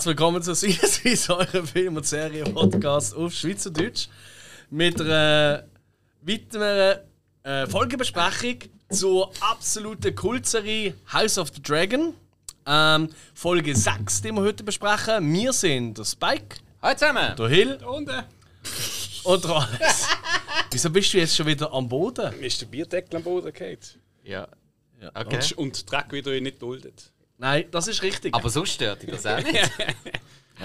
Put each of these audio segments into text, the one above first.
Herzlich willkommen zu Sinnesweise, eurem Film- und Serien-Podcast auf Schweizerdeutsch. Mit einer weiteren äh, Folgebesprechung zur absoluten Kultserie House of the Dragon. Ähm, Folge 6, die wir heute besprechen. Wir sind der Spike, Hallo zusammen! der Hill Und äh, und der Alex. Wieso bist du jetzt schon wieder am Boden? mir ist der Bierdeckel am Boden gefallen. Ja. Ja. Okay. Und, und Dreck wieder nicht duldet. Nein, das ist richtig. Aber sonst stört dich das auch nicht.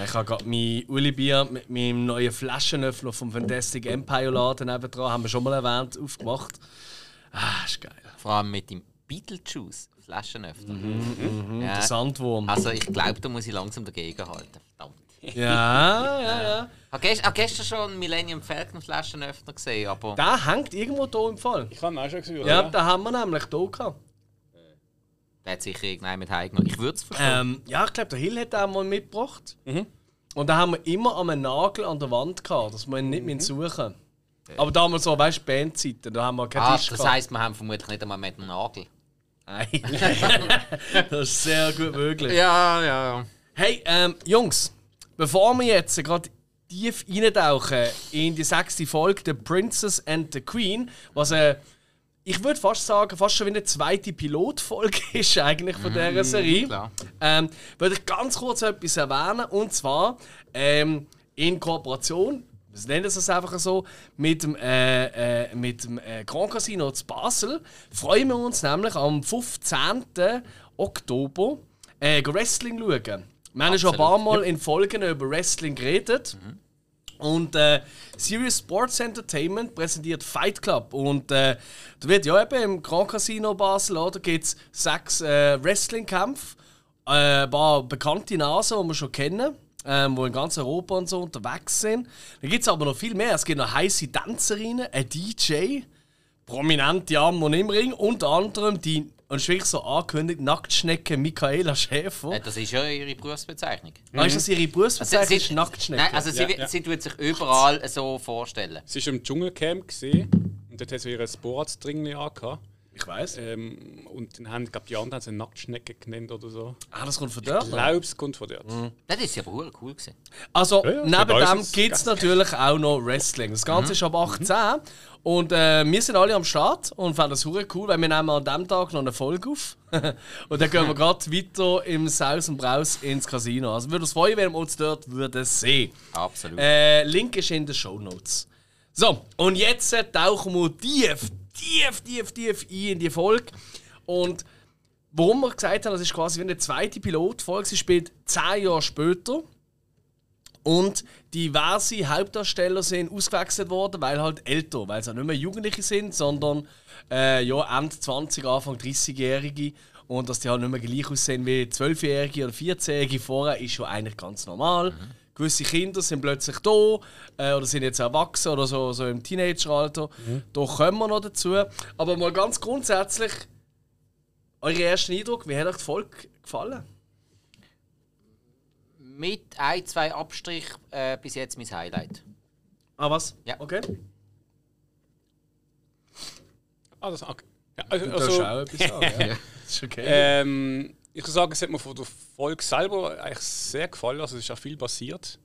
Ich habe gerade mein Uli-Bier mit meinem neuen Flaschenöffner vom Fantastic Empire Laden nebendran, haben wir schon mal erwähnt, aufgemacht. Ah, ist geil. Vor allem mit dem Beetlejuice Flaschenöffner. Der Ja. Sandwurm. Also ich glaube, da muss ich langsam dagegen halten. Verdammt. Ja, ja, ja. Ich habe gest hab gestern schon einen Millennium Falcon Flaschenöffner gesehen, aber Der hängt irgendwo hier im Fall. Ich habe ihn auch schon gesehen. Ja, oder? den haben wir nämlich hier gehabt. Der hat sicher irgendeinen mit heimgenommen. Ich würde es verstehen. Ähm, ja, ich glaube, der Hill hat den mal mitgebracht. Und da haben wir immer an einem Nagel an der Wand gehabt, dass wir ihn nicht mehr suchen Aber damals so, weißt du, Bandzeiten, da haben wir keinen ah, Tisch das gehabt. heisst, wir haben vermutlich nicht einmal mit einem Nagel. Nein. das ist sehr gut möglich. Ja, ja. Hey, ähm, Jungs, bevor wir jetzt gerade tief eintauchen in die sechste Folge, The Princess and the Queen, was äh, ich würde fast sagen, fast schon wie eine zweite Pilotfolge ist eigentlich von dieser Serie, klar. ähm, würde ich ganz kurz etwas erwähnen und zwar ähm, in Kooperation. Wir nennen es einfach so, mit dem, äh, äh, mit dem äh, Grand Casino zu Basel freuen wir uns nämlich am 15. Oktober äh, Wrestling schauen. Wir haben ja schon ein paar Mal in Folgen über Wrestling geredet. Und äh, Serious Sports Entertainment präsentiert Fight Club. Und äh, da wird ja eben im Grand Casino Basel, oder, gibt es sechs äh, Wrestling-Kämpfe. Äh, ein paar bekannte Nasen, die wir schon kennen, ähm, die in ganz Europa und so unterwegs sind. Dann gibt es aber noch viel mehr. Es gibt noch heiße Tänzerinnen, ein DJ, prominente Arme im Ring, unter anderem die, und ist wirklich so angekündigt, Nacktschnecke Michaela Schäfer. Äh, Das ist ja ihre Berufsbezeichnung. Ah, ist das ihre Also, Berufsbezeichnung? sie- Nacktschnecke? Nein, also sie, Ja, ja. sie tut sich überall so vorstellen. Sie war im Dschungelcamp gesehen und dort hat sie ihre Sportsdringli angehabt. Ich weiß. Ähm, und dann haben, glaube die anderen haben sie Nacktschnecke genannt oder so. Ah, das kommt von dort. Ich glaube, es kommt von dort. Das ist ja aber verdammt cool gewesen. Also, Ja, ja, neben dem gibt es natürlich auch noch Wrestling. Das Ganze ist ab 18. Und äh, wir sind alle am Start und fanden das hure cool, weil wir nehmen an diesem Tag noch eine Folge auf. und dann gehen wir gerade weiter im Saus und Braus ins Casino. Also würde uns freuen, wenn wir uns dort würden sehen. Absolut. Äh, Link ist in den Show Notes. So, und jetzt äh, tauchen wir tief, tief, tief, tief ein in die Folge. Und warum wir gesagt haben, das ist quasi wie eine zweite Pilotfolge. Sie spielt zehn Jahre später. Und diverse Hauptdarsteller sind ausgewechselt worden, weil halt älter, weil sie nicht mehr Jugendliche sind, sondern äh, ja, Ende 20, Anfang 30-Jährige. Und dass die halt nicht mehr gleich aussehen wie 12-Jährige oder 14-Jährige vorher, ist schon eigentlich ganz normal. Gewisse Kinder sind plötzlich da äh, oder sind jetzt erwachsen oder so, so im Teenageralter. Da kommen wir noch dazu. Aber mal ganz grundsätzlich, euer erster Eindruck, wie hat euch die Folge gefallen? Mit ein, zwei Abstrich äh, bis jetzt mein Highlight. Ah, was? Ja. Okay. Ah, das, okay. ja, also, Du darfst also, auch etwas sagen. ja. ist okay. ähm, ich muss sagen, es hat mir von der Folge selber eigentlich sehr gefallen. Also, es ist auch viel passiert.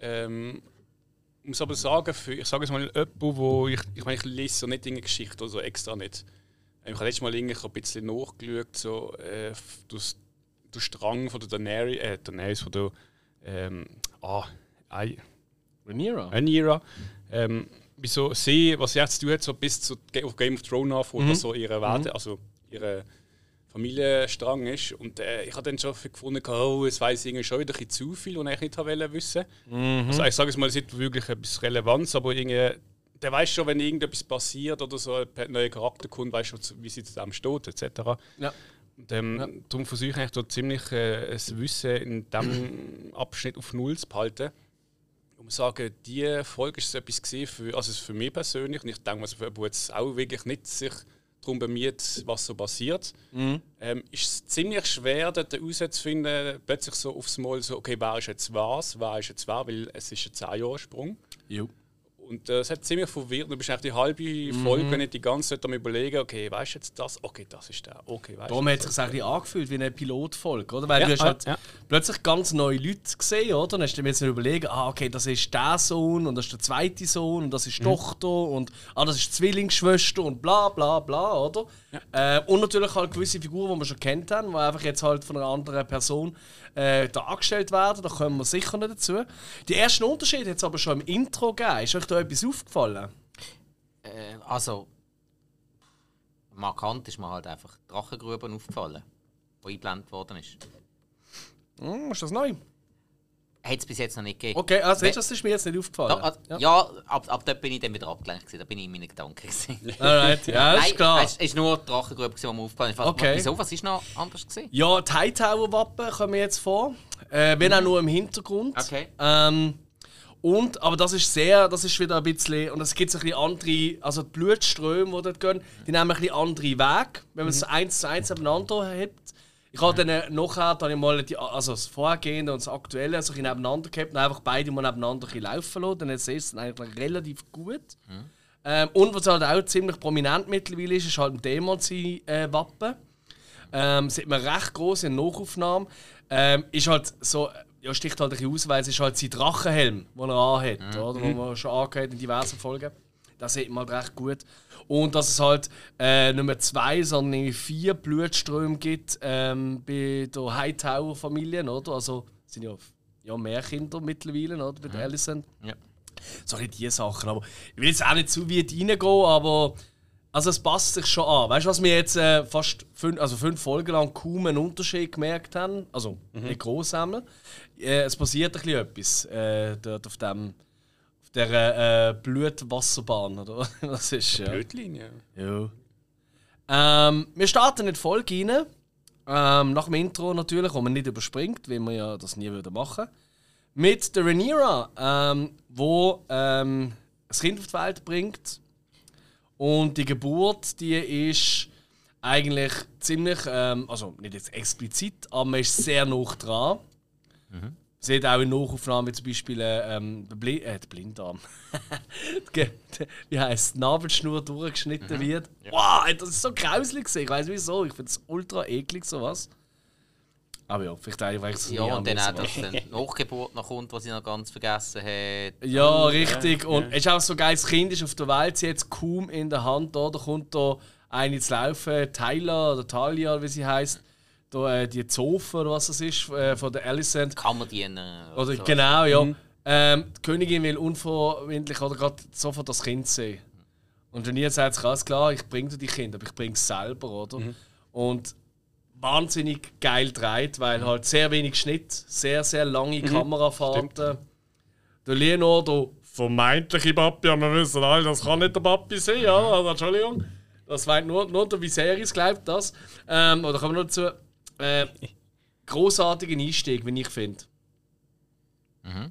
Ähm, ich muss aber sagen, für, ich sage es mal, jemand, wo ich, ich meine, ich lese so nicht irgendeine Geschichte oder so extra nicht. Ähm, Ich habe letztes Mal irgendwie ein bisschen nachgeschaut, so, äh, durch, durch Strang von der Daenerys, äh, Daenerys von der, ähm, ah, Ei, Rhaenyra. Rhaenyra, ähm, wieso sie, was sie jetzt tut, so bis zu Game of Thrones anfängt, Mhm. so ihre Werte, also ihre Familienstrang ist. Und äh, ich habe dann schon gefunden, oh, es weiß irgendwie schon wieder ein bisschen zu viel, und ich nicht wollte wissen. Mhm. Also ich sage es mal, es hat wirklich etwas Relevanz, aber irgendwie, der weiß schon, wenn irgendetwas passiert oder so ein neuer Charakter kommt, weiß schon, wie sie zu dem steht, etc. Ja. Und, ähm, Ja. Darum versuche ich eigentlich da ziemlich äh, das Wissen in diesem Abschnitt auf Null zu behalten. Ich muss sagen, diese Folge ist so etwas für, also für mich persönlich, und ich denke, was für jemanden, der jetzt auch wirklich nicht sich darum bemüht, was so passiert, Mhm. ähm, ist es ziemlich schwer, dort herauszufinden, plötzlich so aufs Mal so, okay, wer ist jetzt was, wer ist jetzt wer, weil es ist ein 10 Jahre Sprung. Jo. Und äh, es hat ziemlich verwirrt. Du bist eigentlich die halbe Folge nicht die ganze Zeit am überlegen, okay, weißt du jetzt das? Okay, das ist der. Okay, weißt Darum hat es sich eigentlich angefühlt wie eine Pilotfolge, oder? Weil Ja, du hast ja, halt ja. plötzlich ganz neue Leute gesehen, oder? Dann hast du dir jetzt überlegen, ah, okay, das ist der Sohn und das ist der zweite Sohn und das ist die Tochter und ah, das ist die Zwillingsschwester und bla bla bla, oder? Äh, und natürlich halt gewisse Figuren, die wir schon kennt haben, die einfach jetzt halt von einer anderen Person äh, dargestellt werden. Da kommen wir sicher nicht dazu. Die ersten Unterschiede hat es aber schon im Intro gegeben. Ist euch da etwas aufgefallen? Äh, also, markant ist mir halt einfach Drachengruben aufgefallen, die eingeblendet worden ist. Hm, ist das neu? Hat es bis jetzt noch nicht gegeben. Okay, also das ist mir jetzt nicht aufgefallen. Ja, also, ja, ab, ab dort bin ich dann wieder abgelenkt. gewesen. Da bin ich in meinen Gedanken. gewesen. Alright, ja, Nein, ist klar. Es ist nur die Drachengrube, die mir aufgefallen ist. Okay. Wieso? Was ist noch anders gewesen? Ja, die Hightower-Wappen kommen jetzt vor. Äh, wenn auch nur im Hintergrund. Okay. Ähm, und, aber das ist sehr, das ist wieder ein bisschen, und es gibt ein bisschen andere, also die Blutströme, die dort gehen, die nehmen ein bisschen andere Wege, wenn man es eins zu eins nebeneinander hat. Ich habe dann äh, nachher dann ich mal die, also das Vorgehende und das Aktuelle so ein bisschen nebeneinander gehabt und einfach beide mal nebeneinander laufen lassen. Dann ist es eigentlich relativ gut. Ähm, und was halt auch ziemlich prominent mittlerweile ist, ist halt ein Dämon-Wappen. Ähm, sieht man recht groß in der Nachaufnahme. Ähm, ist halt so, ja, sticht halt ein bisschen aus, weil es ist halt sein Drachenhelm, den er anhat, oder? Den man schon angehört in diversen Folgen. Das sieht man halt recht gut. Und dass es halt äh, nicht mehr zwei, sondern vier Blutströme gibt ähm, bei der Hightower-Familie, oder? Also es sind ja, ja mehr Kinder mittlerweile, oder? Bei der Alicent. Ja. So ein die Sachen. Aber ich will jetzt auch nicht zu weit reingehen, aber also es passt sich schon an. Weißt du, was wir jetzt äh, fast fünf, also fünf Folgen lang kaum einen Unterschied gemerkt haben? Also nicht groß einmal. Äh, es passiert ein bisschen etwas äh, dort auf dem der äh, Blutwasserbahn, oder? Das ist ja. Blödlinie. Ja. Ähm, wir starten in die Folge rein. Ähm, nach dem Intro natürlich, wo man nicht überspringt, weil man ja das nie würde machen. Mit der Rhaenyra, ähm, wo ähm, das Kind auf die Welt bringt. Und die Geburt, die ist eigentlich ziemlich, ähm, also nicht jetzt explizit, aber man ist sehr nah dran. Man sieht auch in Nachaufnahmen zum Beispiel äh, ähm, der, Bli äh, der Blinddarm. Wie heisst die Nabelschnur durchgeschnitten wird. Wow, das ist so grauslich. Ich weiß wieso. Ich finde es ultra eklig, sowas. Aber ja, vielleicht auch, weil ich es Ja, nie und dann auch, dass die Nachgeburt noch kommt, was ich noch ganz vergessen habe. Ja, richtig. Und es ist auch so geil, das Kind ist auf der Welt, sie hat es kaum in der Hand. Da, da kommt da eine zu laufen, Tyler oder Talia, wie sie heißt. Da, äh, die Zofe oder was das ist, äh, von der Alicent. Kammerdiener. Oder so. genau, ja. Ähm, die Königin will unverwindlich oder gerade sofort das Kind sehen. Und ihr sagt, ganz klar, ich bringe dir die Kinder, aber ich bringe es selber, oder? Und wahnsinnig geil dreht, weil halt sehr wenig Schnitt, sehr, sehr lange Kamerafahrten. Der Leonardo, vermeintliche Papi, aber wir wissen alle, das kann nicht der Papi sein, ja, also Entschuldigung. Das meint nur, nur der Viserys glaubt das. Ähm, oder kommen wir noch dazu. Äh, großartigen Einstieg, wie ich finde.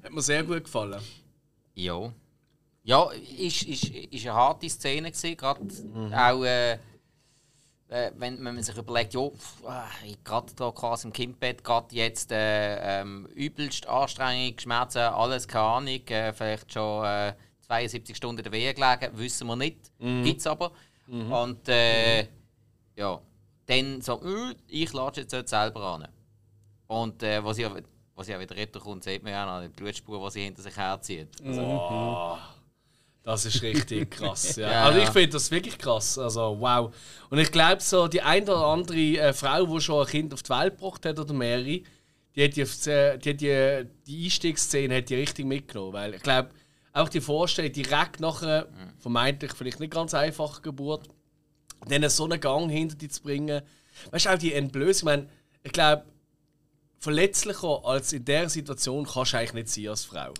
Hat mir sehr gut gefallen. Ja. Ja, ist, ist, ist eine harte Szene gewesen, gerade auch äh, äh, wenn, wenn man sich überlegt, ja, ah, gerade da quasi im Kindbett, gerade jetzt äh, ähm, übelst Anstrengung, Schmerzen, alles, keine Ahnung, äh, vielleicht schon äh, 72 Stunden in der Wehe gelegen, wissen wir nicht, gibt's aber. Und äh, ja, dann so, äh, ich latsche jetzt dort selber an. Und äh, was, ja, was ja wieder retten kommt, sieht man ja noch die Blutspur, die sie hinter sich herzieht. Wow. Das ist richtig krass. Ja. Ja, also ich finde das wirklich krass. Also wow. Und ich glaube so, die eine oder andere äh, Frau, die schon ein Kind auf die Welt gebracht hat oder mehrere, die hat die, die, hat die, die Einstiegsszene hat die richtig mitgenommen. Weil ich glaube, auch die Vorstellung, direkt nach einer vermeintlich vielleicht nicht ganz einfachen Geburt, dann so einen Gang hinter dir zu bringen. Weißt du, auch die Entblößung. Ich meine, ich glaube, verletzlicher als in dieser Situation kannst du eigentlich nicht sein als Frau.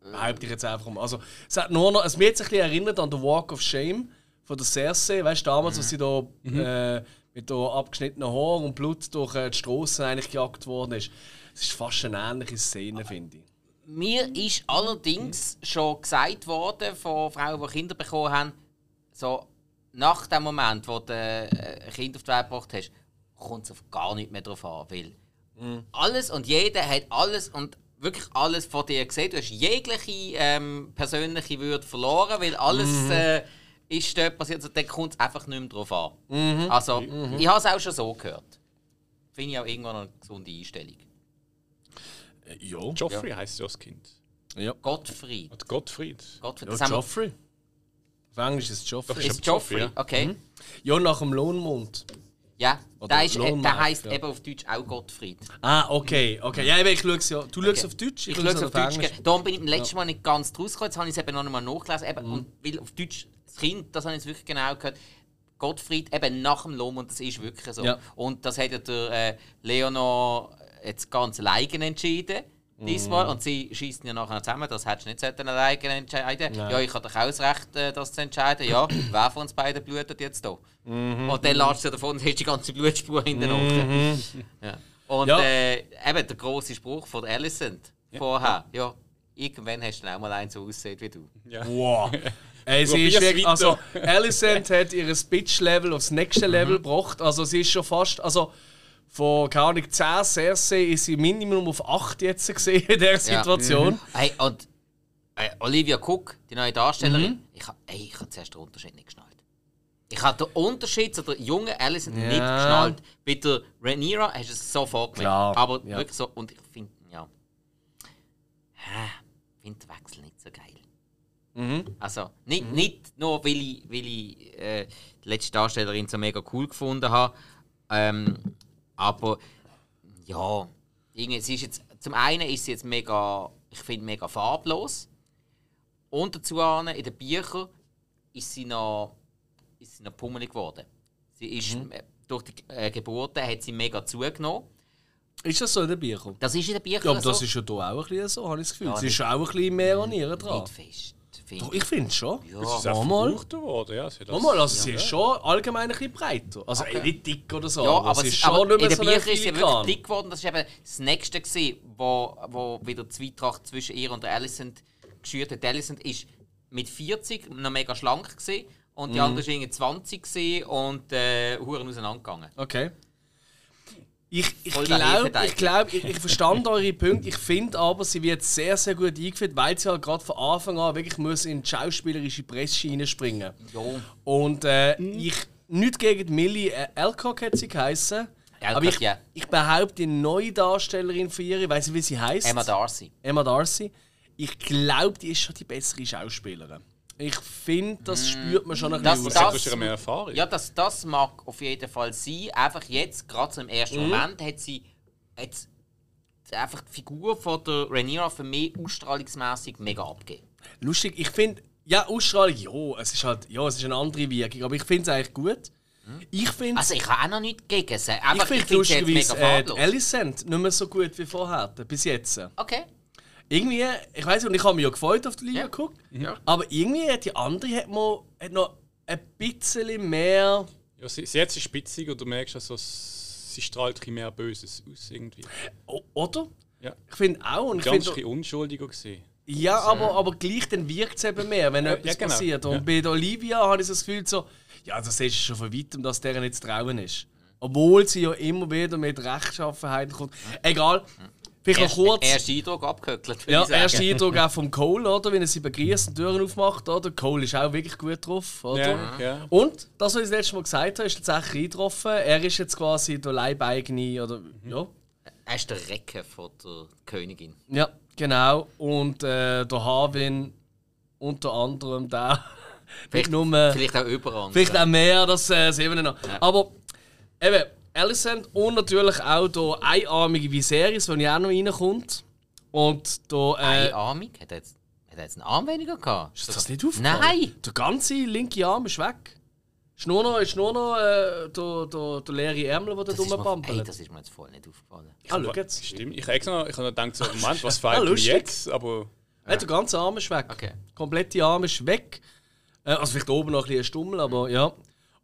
Behaupte ich jetzt einfach mal. Also, es hat nur noch, es mir sich ein bisschen erinnert an den Walk of Shame von der Cersei. Weißt du, damals, als sie da äh, mit der abgeschnittenen Haar und Blut durch äh, die Straßen eigentlich gejagt worden ist. Es ist fast eine ähnliche Szene, finde ich. Mir ist allerdings schon gesagt worden von Frauen, die Kinder bekommen haben, so nach dem Moment, wo du äh, ein Kind auf die Welt gebracht hast, kommt es auf gar nicht mehr drauf an. Weil alles und jeder hat alles und wirklich alles von dir gesehen. Du hast jegliche ähm, persönliche Würde verloren, weil alles äh, ist dort passiert. Also, dann kommt es einfach nicht mehr drauf an. Also, ich habe es auch schon so gehört. Finde ich auch irgendwann eine gesunde Einstellung. Äh, ja. Joffrey heisst ja das Kind. Ja. Gottfried. Und Gottfried. Gottfried. ja Joffrey. Auf Englisch ist es Joffrey. Doch, ist Joffrey, ja. okay. Ja, nach dem Lohnmond. Ja, Oder der, ist, äh, Lohnmarkt, der heisst ja. eben auf Deutsch auch Gottfried. Ah, okay. okay. Ja, eben, ich schaue es ja. Du schaust Okay. auf Deutsch, Ich schaue schaue es auf Deutsch. Englisch. Darum bin ich beim letzten Mal nicht ganz draus gekommen. Jetzt habe ich es eben noch einmal nachgelesen. Mhm. Eben, Und weil auf Deutsch das Kind, das habe ich jetzt wirklich genau gehört. Gottfried, eben nach dem Lohm, und das ist wirklich so. Ja. Und das hat ja der äh, Leonor jetzt ganz alleine entschieden. Mhm. Diesmal. Und sie schießen ja nachher zusammen, das hättest du nicht sollten alleine entscheiden Nein. Ja, ich habe doch auch das Recht, äh, das zu entscheiden. Ja, wer von uns beiden blutet jetzt hier? Mhm. Und dann lässt du davon und hast die ganze Blutspur hinten mhm. ja. Und Ja. Äh, eben der große Spruch von der Alicent vorher. Ja, irgendwann hast du dann auch mal einen so aussehen wie du. Ja. Wow. Ey, sie ist wirklich, also Alicent hat ihr Speech-Level aufs nächste Level gebracht. Also sie ist schon fast, also von, keine Ahnung, 10 Cersei ist sie Minimum auf 8 jetzt gesehen in dieser Situation. Hey, und äh, Olivia Cook, die neue Darstellerin, ich habe ey, ich hab zuerst den Unterschied nicht geschnallt. Ich habe den Unterschied zu der jungen Alicent Ja. nicht geschnallt. Bei der Rhaenyra hast du es sofort gemerkt. Aber ja. wirklich so, und ich finde, ja, ich finde den Wechsel nicht so geil. Mhm. Also, nicht, nicht nur, weil ich, weil ich äh, die letzte Darstellerin so mega cool gefunden habe, ähm, aber ja, sie ist jetzt, zum einen ist sie jetzt mega, ich finde, mega farblos. Und dazu in den Büchern ist sie noch, ist sie noch pummelig geworden. Sie ist, Mhm. äh, durch die äh, Geburten hat sie mega zugenommen. Ist das so in den Büchern? Das ist in den Büchern Ja, aber das so. ist ja hier auch ein bisschen so, habe ich das Gefühl. Ja, sie ist auch ein bisschen mehr an ihr dran. Nicht fest. Finde Doch, ich. finde schon. Ja. Es ist auch Mal. verbraucht worden, ja. Sie Mal, also sie ist schon allgemein ein bisschen breiter. Also ey, nicht dick oder so, Ja, aber, aber, sie es- ist aber schon nicht in mehr den so Büchern ist sie wirklich dick geworden. Das war eben das Nächste, gewesen, wo, wo wieder die Zweitracht zwischen ihr und Alicent geschürt hat. Alicent ist mit 40 noch mega schlank gewesen, und Mhm. die andere war irgendwie 20 gewesen und äh, Huren auseinandergegangen. Okay. Ich, ich glaube, ich, glaub, ich, ich verstand eure Punkte. Ich finde aber, sie wird sehr, sehr gut eingeführt, weil sie halt gerade von Anfang an wirklich muss in die schauspielerische Presse reinspringen Ja. Und äh, ich, nicht gegen Millie äh, Alcock hat sie geheißen. Alcock, Aber ich, ja. ich behaupte, die neue Darstellerin von ihr, ich weiß nicht, wie sie heißt. Emma Darcy. Emma Darcy. Ich glaube, die ist schon die bessere Schauspielerin. Ich finde, das spürt man schon ein Das- bisschen Das ist ja mehr Erfahrung. Ja, das, das mag auf jeden Fall sein. Einfach jetzt, gerade im ersten Mhm. Moment, hat sie jetzt einfach die Figur von der Rhaenyra für mich ausstrahlungsmäßig mega abgegeben. Lustig, ich finde, ja, Ausstrahlung, ja, es ist halt, ja, es ist eine andere Wirkung, aber ich finde es eigentlich gut. Ich finde Also ich habe auch noch nichts gegen sie. ich Einfach, finde ich finde sie jetzt lustigerweise mega äh, Alicent nicht mehr so gut wie vorher, bis jetzt. okay. Irgendwie, ich weiß nicht, und ich habe mich ja gefreut auf die Liga Ja. geguckt, Ja. aber irgendwie hat die andere hat, man, hat noch ein bisschen mehr. Ja, sie, sie hat sie spitzig und du merkst, also, sie strahlt ein mehr Böses aus irgendwie. O- Oder? Ja. Ich finde auch. Und ich Ganz ein finde, bisschen unschuldiger gesehen. Ja, aber, aber gleich dann wirkt es eben mehr, wenn Ja, etwas ja, genau. passiert. Und Ja. bei Olivia habe ich so das Gefühl, so, ja, das siehst du schon von weitem, dass deren zu trauen ist. Obwohl sie ja immer wieder mit Rechtschaffenheit kommt. Egal, vielleicht noch Erst, kurz. erster Eindruck abgehökelt, würde ja, erster Eindruck auch vom Cole, oder? Wenn er sie begrüßt und Türen aufmacht, oder? Cole ist auch wirklich gut drauf, oder? Ja, ja. Und das, was ich das letzte Mal gesagt habe, ist tatsächlich eingetroffen. Er ist jetzt quasi der Leibeigene, oder? Ja. Er ist der Recke von der Königin. Ja, genau. Und äh, der Harwin unter anderem da. Vielleicht, nur. vielleicht auch überall. Vielleicht auch mehr, das äh, sehen wir noch. Aber eben, Alicent und natürlich auch der einarmige Viserys, der ja auch noch reinkommt. Und der. Äh, Einarmig? Hat er jetzt, hat er jetzt einen Arm weniger gehabt? ist das nicht aufgefallen? Nein! Der ganze linke Arm ist weg. Ist nur noch, ist nur noch äh, der, der, der leere Ärmel, der da Das rumbampelt. das ist mir jetzt voll nicht aufgefallen. Ah, schau jetzt. Stimmt. Ich habe noch, ich habe noch gedacht, so, Moment, was Ah, fehlt mir lustig. jetzt? Aber Nein, der ganze Arm ist weg. Okay. Der komplette Arm ist weg. Äh, also vielleicht oben noch ein bisschen Stummel, aber ja.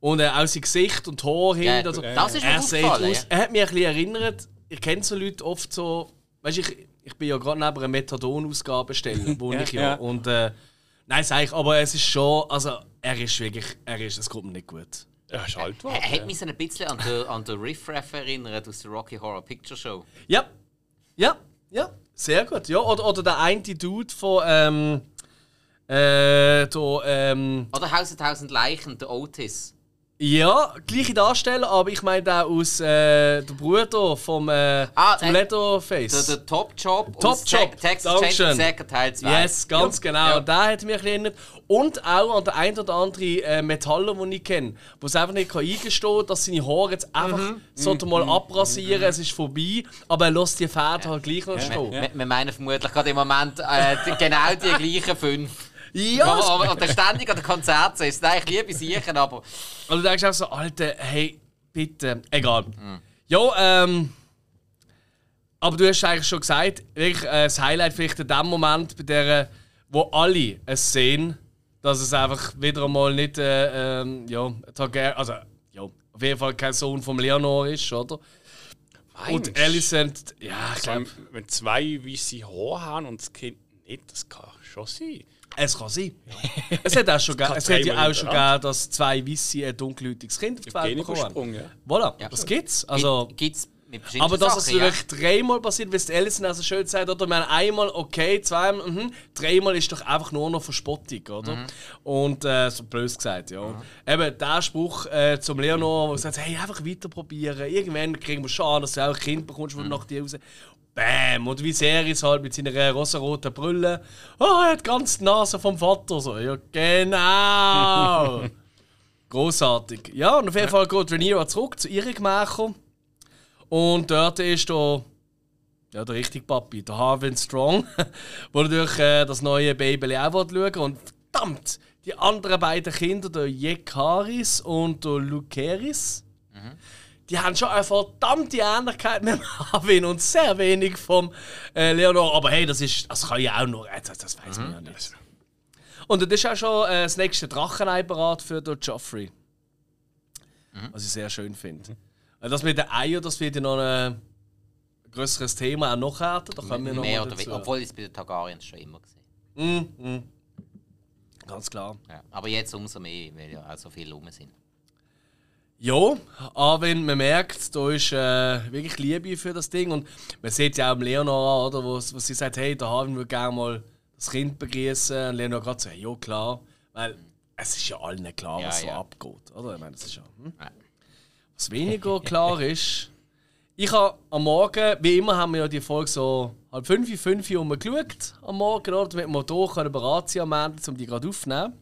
Und äh, auch sein Gesicht und Haar Ja. Also, das ist mir er sieht aus, er hat mich ein bisschen erinnert, ich kenne so Leute oft so, weißt du, ich, ich bin ja gerade neben einer Methadon-Ausgabestelle, wo Ja, ich ja. ja. Und äh, nein, sag ich, aber es ist schon, also er ist wirklich, er ist, es kommt mir nicht gut. er ist alt Er geworden. hat mich so ein bisschen an den, an den Riff Raff erinnert aus der Rocky Horror Picture Show. Ja, ja, Ja, sehr gut. Ja, oder, oder der eine Dude von ähm, äh, da, ähm, Oder Haus der tausend Leichen, der Otis. Ja, gleiche Darsteller, aber ich meine auch aus äh, der Bruder vom, äh, Ah, Leatherface. Der, der Top Job Top Job, Te- Texas. Chainsaw Massacre Teil 2. Yes, ganz genau. Ja. Der hat mich erinnert. Und auch an den ein oder anderen äh, Metaller, den ich kenne, wo es einfach nicht eingestehen kann, dass seine Haare jetzt einfach Mhm. sollte mal abrasieren, es ist vorbei, aber er lässt die Fäden halt gleich noch stehen. Wir, wir meinen vermutlich gerade im Moment äh, genau die gleichen fünf. Ja, aber, aber, ständig an den Konzerten. Es sind eigentlich liebe Sicher, aber Und du denkst auch so, Alter, hey, bitte, egal. Ja, ähm. Aber du hast eigentlich schon gesagt, wirklich äh, das Highlight vielleicht in dem Moment, bei der, wo alle es sehen, dass es einfach wieder einmal nicht, äh, ähm, ja, also, ja, auf jeden Fall kein Sohn vom Leonor ist, oder? Und Meinst? Alicent, ja, ich glaube, wenn zwei weiße Haare haben und das Kind nicht, das kann schon sein. Es kann sein. es hat auch schon, ge- kann es hat ja auch schon gegeben, dass zwei weiße ein dunkelhäutiges Kind auf die Welt bekommen ja. Voilà, Ja. das gibt's. Also, gibt es mit verschiedenen Aber dass es ja. wirklich dreimal passiert, wie es die Alison also schön sagt, oder? Ich meine, einmal okay, zweimal, mhm, dreimal ist doch einfach nur noch Verspottung, oder? Mhm. Und äh, so blöd gesagt, ja. Eben der Spruch äh, zum Leonor, wo er sagt, hey, einfach weiter probieren. Irgendwann kriegen wir schon an, dass du auch ein Kind bekommst, wo du nach dir raus. Bäm! Und wie Series halt mit seiner rosaroten Brille. Oh, er hat ganz die Nase vom Vater. So, ja, genau! Großartig. Ja, und auf jeden Fall geht Rhaenyra zurück zu ihren Gemächern. Und dort ist der, ja, der richtige Papi, der Harvin Strong, der natürlich äh, das neue Baby auch schauen. Und verdammt, die anderen beiden Kinder, der Jekaris und der Luceris, die haben schon eine verdammte Ähnlichkeit mit dem Harvin und sehr wenig vom äh, Leonor. Aber hey, das, ist, das kann ja auch nur, äh, das, das weiß man ja nicht. Und das ist auch schon äh, das nächste Drachenei parat für den Joffrey. Was ich sehr schön finde. Äh, Das mit den Eiern, das wird ja noch ein größeres Thema, auch noch härter. Da kommen wir noch Mehr oder dazu. Obwohl es bei den Targaryens schon immer gesehen. Mm, mm. Ganz klar. Ja. Aber jetzt umso mehr, weil ja auch so viele rum sind. Ja, aber wenn man merkt, da ist äh, wirklich Liebe für das Ding. Und man sieht ja auch im Leonor an, oder, wo, wo sie sagt, hey, da haben wir gerne mal das Kind begrüßen. Und Leonor gerade so, hey, ja klar. Weil es ist ja allen klar, Ja, was so ja. abgeht. Oder? Ich meine, das ist ja, hm? Was weniger klar ist, ich habe am Morgen, wie immer haben wir ja die Folge so halb fünf, fünf Uhr geschaut am Morgen, oder? damit wir hier sein am Ende, um die gerade aufzunehmen.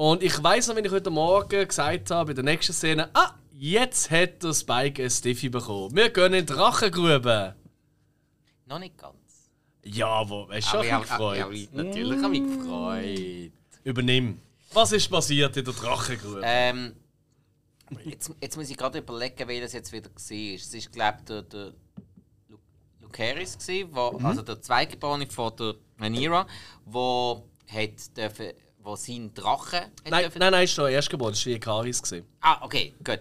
Und ich weiß noch, wenn ich heute Morgen gesagt habe, bei der nächsten Szene, ah, jetzt hat der Spike ein Stiffy bekommen. Wir gehen in die Drachengrube. Noch nicht ganz. Ja, aber du, Aber schon ich ein bisschen habe ja, gefreut. natürlich habe ich mich gefreut. Übernimm. Was ist passiert in der Drachengrube? Ähm, jetzt, jetzt muss ich gerade überlegen, wer das jetzt wieder war. Es war, glaube ich, der, der Lu- Lucaris, gewesen, wo, Mhm. also der Zweitgeborene von der Rhaenyra, wo hat dürfen, wo sein Drache nein, dürfen- nein, nein, ist der Erstgeborene, das war Jekaris. gewesen. Ah, okay, gut.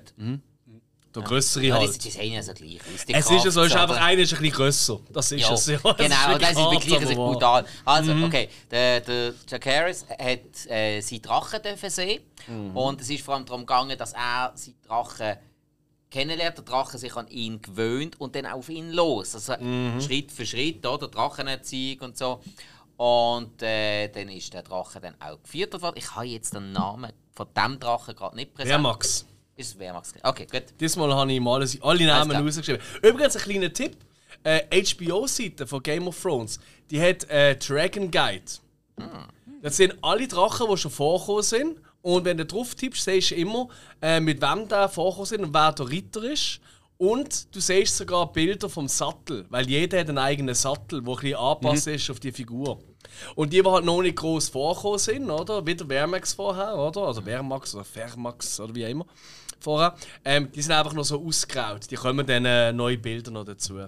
Der grössere Ja, halt. die, sehen ja so gleich aus. die Es ist ja so, es ist einfach einer ist ein bisschen grösser. Das ist Ja, es ja. genau, und das ist wirklich wahr. brutal. Also, okay, der, der Jakaris hat äh, seinen Drachen dürfen sehen und es ist vor allem darum gegangen, dass er seinen Drachen kennenlernt, der Drache sich an ihn gewöhnt und dann auf ihn los. Also Schritt für Schritt, oder? Drachenerziehung und so. Und äh, dann ist der Drache dann auch gefüttert worden. Ich habe jetzt den Namen von dem Drachen gerade nicht präsent. Wehrmax. Ist es Wehrmax? Okay, gut. Diesmal habe ich mal alle- Namen rausgeschrieben. Übrigens ein kleiner Tipp: äh, HBO-Seite von Game of Thrones, die hat äh, Dragon Guide. Das sind alle Drachen, die schon vorgekommen sind. Und wenn du drauf tippst, siehst du immer, äh, mit wem der vorgekommen sind und wer der Ritter ist. Und du siehst sogar Bilder vom Sattel, weil jeder hat einen eigenen Sattel, der ein bisschen angepasst ist auf die Figur. Und die, die halt noch nicht groß vorgekommen sind, oder? Wie der Wehrmax vorher, oder? Also Wehrmax oder Vermax oder wie auch immer vorher. Ähm, die sind einfach noch so ausgegraut. Die kommen dann äh, neue Bilder noch dazu.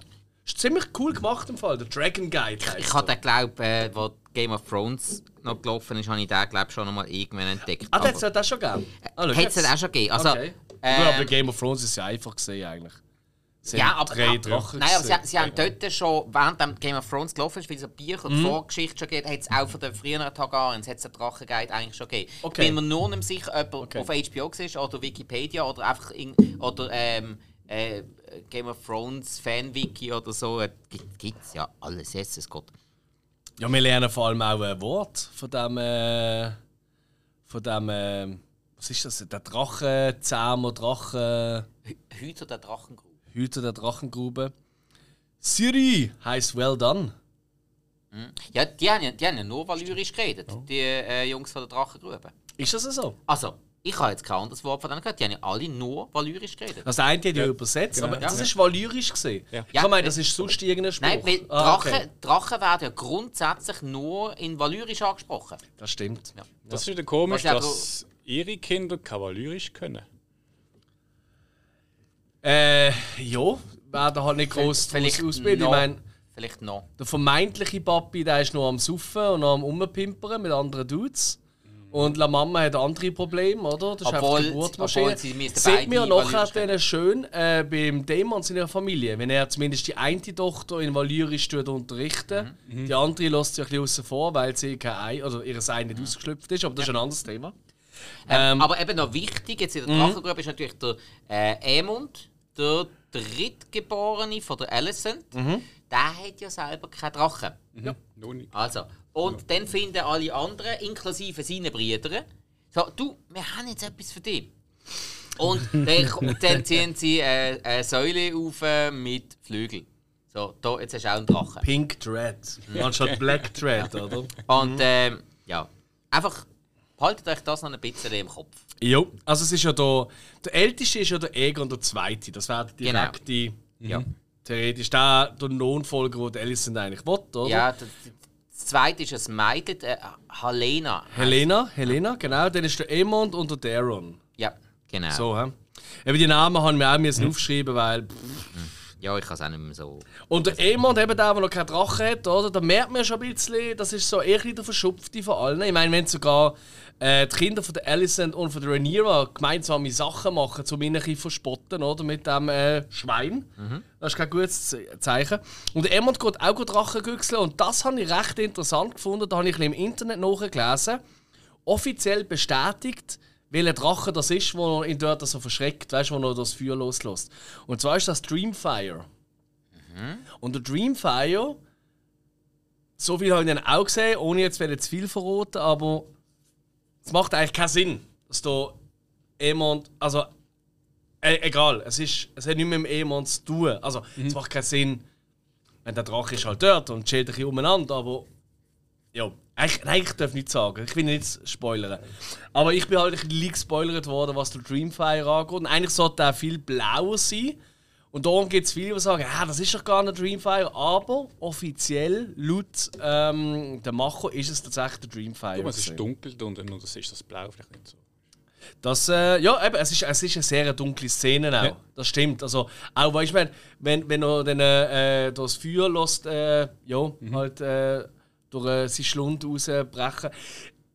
Ist ziemlich cool gemacht im Fall, der Dragon Guide. heisst Ich habe den, glaube äh, wo Game of Thrones noch gelaufen ist, habe ich den, glaube schon noch mal irgendwann entdeckt. Ah, das hat das schon gegeben. Ah, Hätte es jetzt. auch schon gegeben. Also, okay. ähm, Gut, aber bei Game of Thrones ist es ja einfach gesehen eigentlich. Es ja, aber, drei aber, Drachen nein, aber sie, sie haben dort schon, während Game of Thrones gelaufen ist, weil es eine Bücher und Mhm. Vorgeschichte schon gibt, hat es auch von den früheren Targaryens hat's einen Drachenguide eigentlich schon gegeben. Okay. Ich bin mir nur nicht sicher, ob er Okay. auf HBO war oder Wikipedia oder einfach in, oder ähm, äh, Game of Thrones Fanwiki oder so, äh, gibt es ja alles, Jesus Gott. Ja, wir lernen vor allem auch ein Wort von dem. Äh, von dem. Äh, was ist das? Der Drachenzähmer, Drachen. Hüter der Drachengrube. Hüter der Drachengrube. Siri heißt well done. Mhm. Ja, die haben ja, die haben ja nur valyrisch geredet, die äh, Jungs von der Drachengrube. Ist das so? Also, ich habe jetzt kein anderes Wort von denen gehört. Die haben ja alle nur valyrisch geredet. Das eine hat ja übersetzt, aber Genau. das Ja. ist valyrisch gesehen. Ja. Ich meine, das ist sonst irgendein Spruch. Nein, weil Ah, Drachen, okay. Drachen werden ja grundsätzlich nur in valyrisch angesprochen. Das stimmt. Ja. Das ist wieder komisch, dass ihre Kinder kavalerisch können. Äh, ja, werden halt nicht groß Vielleicht ausbilden. Ich meine, Vielleicht noch. der vermeintliche Papi, der ist noch am Suffen und noch am Umpimpern mit anderen Dudes. Und La Mama hat andere Probleme, oder? Das ist Obwohl- einfach obwohl sie müssten Seht mir nachher dann schön äh, beim Dämon seiner Familie, wenn er zumindest die eine Tochter in Valyrisch unterrichten. Mhm. Die andere lässt sich ein bisschen außen vor, weil sie kein Ei, oder ihr Ei nicht ausgeschlüpft ist, aber das ist ein anderes Thema. Ähm, aber eben noch wichtig, jetzt in Mhm. der Drachengrube ist natürlich der äh, der Drittgeborene von der Alicent. Mhm. Der hat ja selber keinen Drachen. Ja. Noch nicht. Also, und dann finden alle anderen, inklusive seine Brüder, so, du, wir haben jetzt etwas für dich. Und dann, dann ziehen sie äh, eine Säule auf äh, mit Flügeln. So, da, jetzt hast du auch einen Drachen. Pink Dread. Anstatt Black Dread, oder? Und ähm, ja, einfach haltet euch das noch ein bisschen im Kopf. Jo, also es ist ja da. Der älteste ist ja der Egon der Zweite. Das wäre der Genau. direkte, Ja. theoretisch der, der Lohnfolger, den Alicent eigentlich will, oder? Ja, das, das zweite ist ein Mädchen, äh, Helena. Helena, Helena, genau. Dann ist der Emond und der Daron. Ja, genau. So, hä? Eben die Namen haben wir auch müssen aufschreiben, weil. pff. Ja, ich kann es auch nicht mehr so. Und der Emond, eben der, der noch keinen Drachen hat, oder? Da merkt man schon ein bisschen, das ist so eher der Verschupfte von allen. Ich meine, wenn sogar äh, die Kinder von der Alicent und von der Rhaenyra gemeinsame Sachen machen, um ihn ein bisschen verspotten, oder? Mit dem äh, Schwein. Das ist kein gutes Ze- Zeichen. Und der Emond geht auch gut Drachen güchseln und das habe ich recht interessant gefunden. Da habe ich ein bisschen im Internet nachgelesen. Offiziell bestätigt, welcher Drache das ist, der ihn dort so verschreckt, weißt du, wo er das Feuer loslässt. Und zwar ist das Dreamfire. Und der Dreamfire, so viel habe ich dann auch gesehen, ohne jetzt zu viel verraten, aber es macht eigentlich keinen Sinn, dass da jemand, also äh, egal, es, ist, es hat nichts mit dem Emon zu tun. Also es macht keinen Sinn, wenn der Drache ist halt dort und chillt ein bisschen umeinander, aber ja, eigentlich, nein, ich darf nichts sagen. Ich will nicht spoilern. Aber ich bin halt ein bisschen gespoilert worden, was der Dreamfire angeht. Und eigentlich sollte er viel blauer sein. Und darum gibt es viele, die sagen, ah, das ist doch gar nicht Dreamfire. Aber offiziell, laut ähm, der Macher, ist es tatsächlich der Dreamfire. Aber es ist dunkel und dann das ist das Blau vielleicht nicht so. Das, äh, ja, eben, es ist, es ist eine sehr dunkle Szene auch. Ja. Das stimmt. Also, auch, weißt du, wenn, wenn, wenn er dann, äh, das Feuer lässt, äh, ja, halt äh, durch äh, seinen Schlund rausbrechen,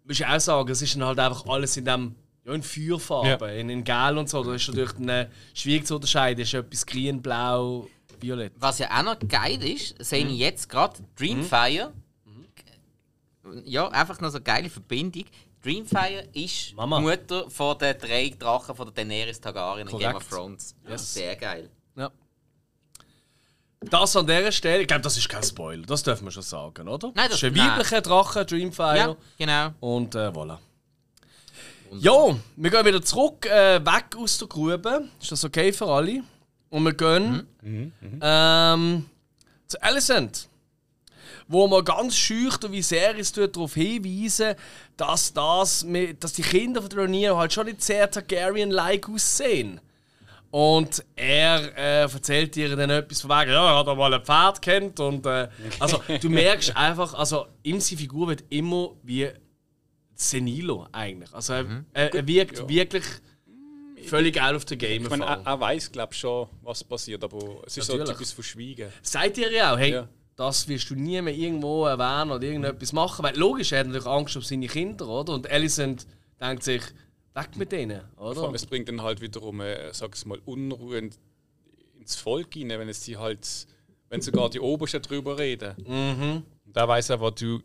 musst du auch sagen, es ist dann halt einfach alles in dem, ja, in Feuerfarben, in, in Gel und so. Da ist natürlich dann, äh, schwierig zu unterscheiden. Ist etwas grün, blau, violett. Was ja auch noch geil ist, sehe ich jetzt gerade, Dreamfire. Ja, einfach noch so eine geile Verbindung. Dreamfire ist Mama. Mutter von den drei Drachen von der Daenerys Targaryen in Game of. Thrones. Yes. Sehr geil. Ja. Das an dieser Stelle, ich glaube, das ist kein Spoiler, das dürfen wir schon sagen, oder? Nein, das- das ist ein weiblicher Drache, Dreamfire. Ja, genau. Und äh, voilà. Ja, wir gehen wieder zurück, äh, weg aus der Grube. Ist das okay für alle? Und wir gehen ähm, zu Alicent. Wo man ganz schüchtern und wie sehr es darauf hinweisen, dass, das, mit- dass die Kinder von der Rhaenyra halt schon nicht sehr Targaryen-like aussehen. Und er äh, erzählt ihr dann etwas von wegen, ja, er hat einmal ein Pferd kennt und äh, also du merkst einfach, also ihm seine Figur wird immer wie senilo eigentlich. Also er, er, er wirkt wirklich völlig out of the game. Ich meine, er, er weiß glaube schon, was passiert, aber es ist so Natürlich. typisch verschwiegen. Seid ihr ja auch, hey, Ja. das wirst du nie mehr irgendwo erwähnen oder irgendetwas machen. Weil logisch, er hat natürlich Angst um seine Kinder, oder? Und Alicent denkt sich, weg mit denen, Vor oder? allem, es bringt dann halt wiederum, äh, sag mal, Unruhe in- ins Volk hinein, wenn es sie halt, wenn sogar die Obersten drüber reden. Mhm. Da weiß er, was du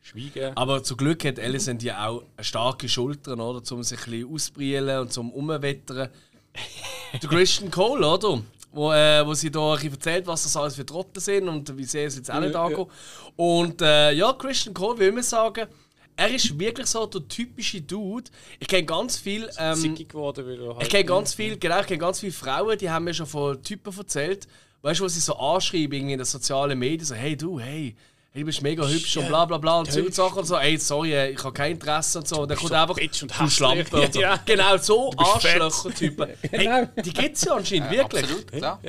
schwiegen. Aber zum Glück hat Alicent ja auch starke Schultern, oder? Um sich ein bisschen auszubrielen und zum Umwettern. Der Christian Cole, oder? wo, äh, wo sie da erzählt, was das alles für Trottel sind und wie sehr es jetzt auch nicht angeht. Und äh, ja, Christian Cole, will ich sagen, er ist wirklich so der typische Dude. Ich kenne ganz viel. Ähm, Zickig geworden, weil er halt ich kenne ganz viel, genau, ich kenne ganz viele Frauen, die haben mir schon von Typen erzählt, weißt du, wo sie so anschreiben irgendwie in den sozialen Medien, so, hey du, hey, hey, du bist mega hübsch und bla bla bla und so Sachen und so, ey, sorry, ich habe kein Interesse und so. Und dann kommt so einfach bitch und du und so. Ja. Genau, so. Arschlöcher-Typen. Hey, die gibt es ja anscheinend, wirklich. Absolut, klar.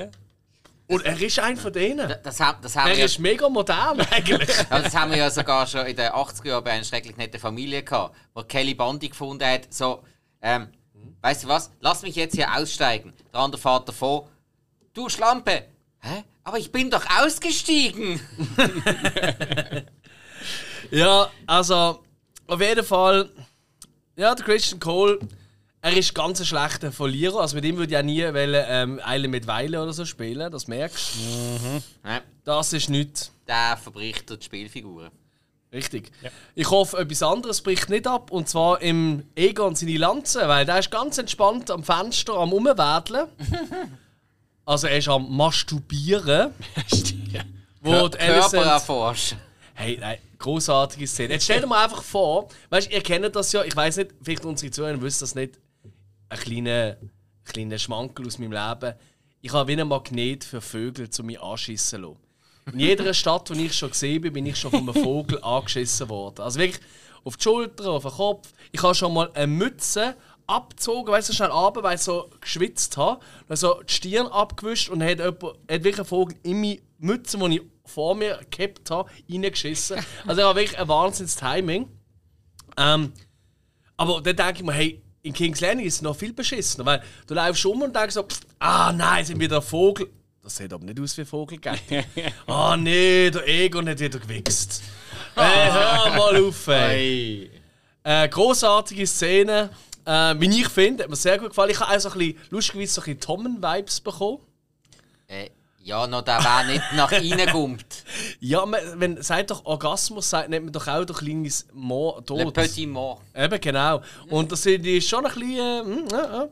Und er ist einer von denen. Das, das, haben Er ja, ist mega modern eigentlich. ja, das haben wir ja sogar schon in den 80er Jahren bei einer schrecklich netten Familie gehabt, wo Kelly Bundy gefunden hat, so, ähm, weißt du was, lass mich jetzt hier aussteigen. Der andere Vater vor, du Schlampe, hä? Aber ich bin doch ausgestiegen. Ja, also auf jeden Fall, ja, der Christian Cole, er ist ganz ein schlechter Verlierer. Also mit ihm würde ich auch nie wollen, ähm, Eile mit Weile oder so spielen, das merkst du. Ja, Das ist nichts. der verbricht die Spielfiguren. Richtig. Ich hoffe, etwas anderes bricht nicht ab. Und zwar im Egon seine Lanze, weil der ist ganz entspannt am Fenster am Umwerdeln. also er ist am Masturbieren. wo die Körper erforschen. Hey, nein, großartige Szene. Jetzt stell dir mal einfach vor, weißt ihr kennt das ja, ich weiß nicht, vielleicht unsere Zuhörer wissen das nicht, ein kleiner, kleiner Schmankel aus meinem Leben. Ich habe wie ein Magnet für Vögel zu mir anschiessen lassen. In jeder Stadt, wo ich schon gesehen bin, bin ich schon von einem Vogel angeschissen worden. Also wirklich auf die Schulter, auf den Kopf. Ich habe schon mal eine Mütze abgezogen, weißt du, schnell runter, weil ich so geschwitzt habe. Dann die Stirn abgewischt und hat, jemand, hat wirklich ein Vogel in meine Mütze, die ich vor mir gehabt habe, reingeschissen. Also ich habe wirklich ein wahnsinniges Timing. Ähm, aber dann denke ich mir, hey, in King's Landing ist es noch viel beschissener, weil du läufst um und denkst so, ah nein, sind wieder Vogel. Das sieht aber nicht aus wie ein Vogel, gell? Ah nee, der Egon hat wieder gewichst. Hey, hör mal auf, ey. Äh, großartige Szene. Äh, wie ich finde, hat mir sehr gut gefallen. Ich habe auch so ein bisschen, lustigerweise so ein bisschen Tommen-Vibes bekommen. Äh, ja, noch der, der nicht nach innen kommt. Ja, man, wenn sagt doch Orgasmus, sagt, nennt man doch auch der kleines Mo Le tot. Petit Mort. Eben, genau. Und das sind die schon ein bisschen. Äh, ja, ja.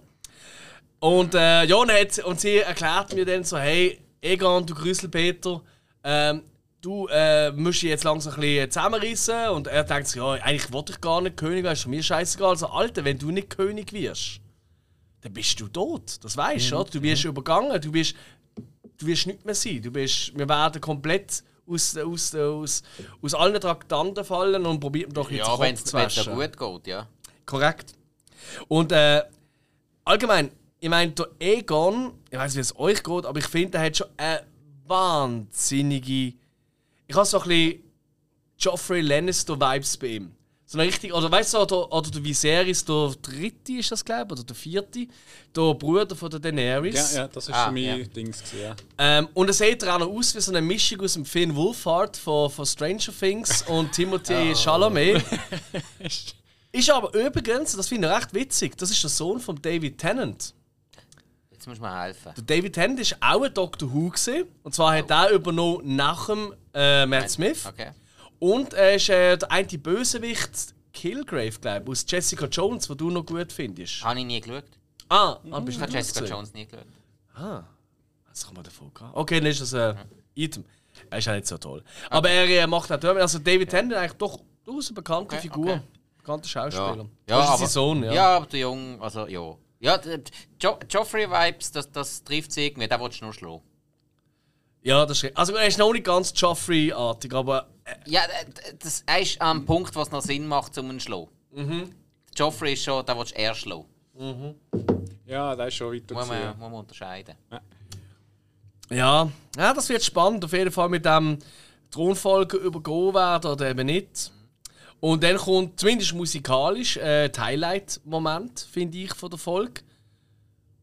Und äh, ja, und, hat, und sie erklärt mir dann so: Hey, Egon, du Grüsselpeter, ähm, du äh, musst dich jetzt langsam ein bisschen zusammenreißen. Und er denkt so: Ja, eigentlich wollte ich gar nicht König werden, ist mir scheißegal. Also, Alter, wenn du nicht König wirst, dann bist du tot. Das weißt du, oder? Du wirst übergangen, du wirst, du wirst nicht mehr sein. Du bist, wir werden komplett aus, aus, aus, aus allen Traktanten fallen und probieren doch jetzt Ja, wenn Kopf es zu waschen. gut geht, ja. Korrekt. Und äh, allgemein, ich meine, der Egon, ich weiß nicht, wie es euch geht, aber ich finde, er hat schon eine wahnsinnige. Ich habe so ein bisschen Joffrey Lannister-Vibes bei ihm. So eine richtig, oder weißt du, oder, oder der Viserys, der dritte ist das, glaube ich, oder der vierte, der Bruder von der Daenerys. Ja, ja, das ist Ah, für mich ja. Dings. Ja. Ähm, und er sieht auch noch aus wie so eine Mischung aus dem Finn Wolfhard von, von Stranger Things und Timothy Chalamet. ist aber übrigens, das finde ich recht witzig, das ist der Sohn von David Tennant. Jetzt muss man helfen. Der David Tennant ist auch ein Doctor Who gewesen, und zwar hat er übernommen nach dem äh, Matt Smith. Okay. Und er ist äh, der eine Bösewicht Killgrave, glaube ich, aus Jessica Jones, wo du noch gut findest. Habe ich nie geschaut. Ah, ah bist Ich du habe nicht Jessica gesehen? Jones nie geschaut. Das kann man davon gehabt. Okay, dann ist das ein Item. Er ist ja nicht so toll. Aber er äh, macht auch Terminator. Also David Tennant eigentlich doch durchaus eine bekannte Okay, Figur. okay. Bekannter Schauspieler. Ja, ist aber, sein Sohn, ja. ja. aber der Junge, also ja. Ja, Joffrey-Vibes, das, das trifft sie irgendwie, den willst du nur schlagen. Ja, das ist Also er ist noch nicht ganz Joffrey-artig, aber äh, Ja, das er ist am Punkt, was noch Sinn macht, um ihn zu schlagen. Mhm. Joffrey ist schon, den willst du eher schlagen. ja, das ist schon weiter. Muss man, ja. muss man unterscheiden. ja. ja, das wird spannend. Auf jeden Fall mit dem Thronfolge übergehen werden oder eben nicht. Und dann kommt zumindest musikalisch äh, der Highlight-Moment, finde ich, von der Folge.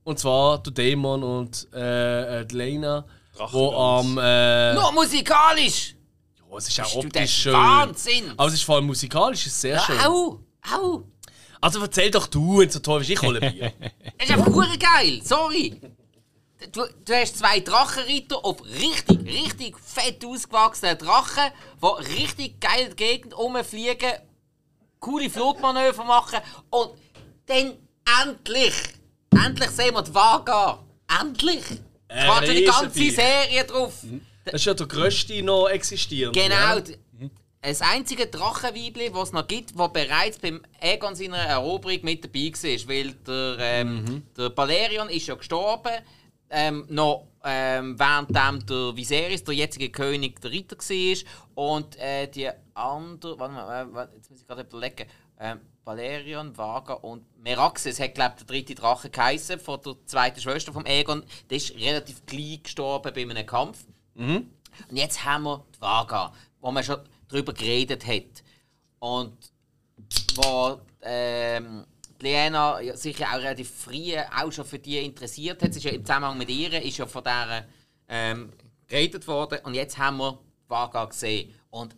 Und zwar der Dämon und äh, äh, die Lena, wo am. Äh, Nur musikalisch! Oh, es ist auch Bist du optisch schön. Wahnsinn! Aber es ist vor allem musikalisch ist sehr schön. Au! Au! Also erzähl doch du, wenn es so toll ist. Ich hole Bier. Das ist einfach hure geil, sorry! Du, du hast zwei Drachenritter auf richtig, richtig fett ausgewachsenen Drachen, die richtig geil in der Gegend rumfliegen, coole Flugmanöver machen und dann endlich, endlich sehen wir die Vaga. Endlich! Es war schon die ganze Riesenviech. Serie drauf. Das ist ja der grösste noch existierend. Genau. Ja. Das einzige Drachenweibli, das es noch gibt, das bereits beim Aegon seiner Eroberung mit dabei war. Weil der, ähm, der Balerion ist ja gestorben, ähm, noch ähm, währenddem der Viserys, der jetzige König, der Ritter war. Und äh, die andere, warte mal, äh, warte, jetzt muss ich gerade überlegen. Ähm, Balerion, Vaga und Meraxes hat, glaube der dritte Drache geheißen, von der zweiten Schwester vom Aegon. Der ist relativ gleich gestorben bei einem Kampf. Und jetzt haben wir die Vaga, wo man schon darüber geredet hat. Und wo ähm, die Lena ja sich ja auch relativ früh auch schon für die interessiert hat. Sie ist ja im Zusammenhang mit ihr ist ja von der ähm, geredet worden. Und jetzt haben wir die Vaga gesehen. Und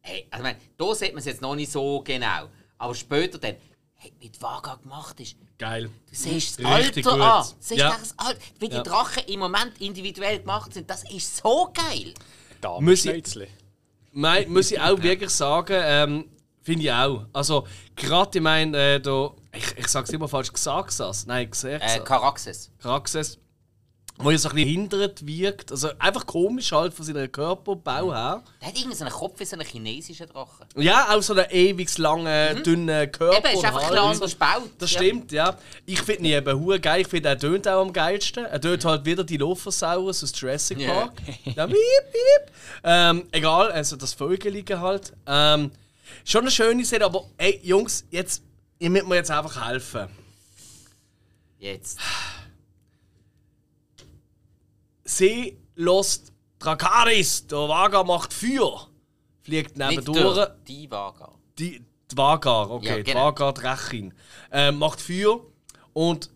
hey, also ich meine, da sieht man es jetzt noch nicht so genau. Aber später dann, hey, wie die Vaga gemacht ist, Geil. Du siehst das Richtig Alter gut. an. Du siehst Ja. das Alter. Wie die Ja. Drachen im Moment individuell gemacht sind, das ist so geil. Muss ich-. Nein, muss ich auch wirklich sagen, ähm, finde ich auch. Also, gerade, ich meine, äh, da, ich, ich sag's immer falsch, Xaxas, nein, Äh, Xerxes, Karaxes. Wo ja so ein bisschen hindert wirkt. Also, einfach komisch halt von seinem Körperbau her. Der hat irgendwie so einen Kopf wie so ein chinesischer Drache. Ja, auch so einen ewig langen, dünnen Körper. Eben, ist einfach ein anders gebaut. Das stimmt, ja. Ich finde ihn eben hure geil. Ich finde, er tönt auch am geilsten. Er tönt halt wieder die Lophosaurus aus Jurassic. Park. Ja, piep, piep. Ähm, egal, also das Vögelige halt. Ähm, schon eine schöne Serie, aber ey, Jungs, jetzt, ihr müsst mir jetzt einfach helfen. Jetzt. Sie lässt Drakaris, der Vaga macht Feuer. Fliegt Nicht nebendurch. der, die Vaga. Die, die Vagar, okay, Ja, die genau. Vagar, die Rechin. Ähm, macht Feuer und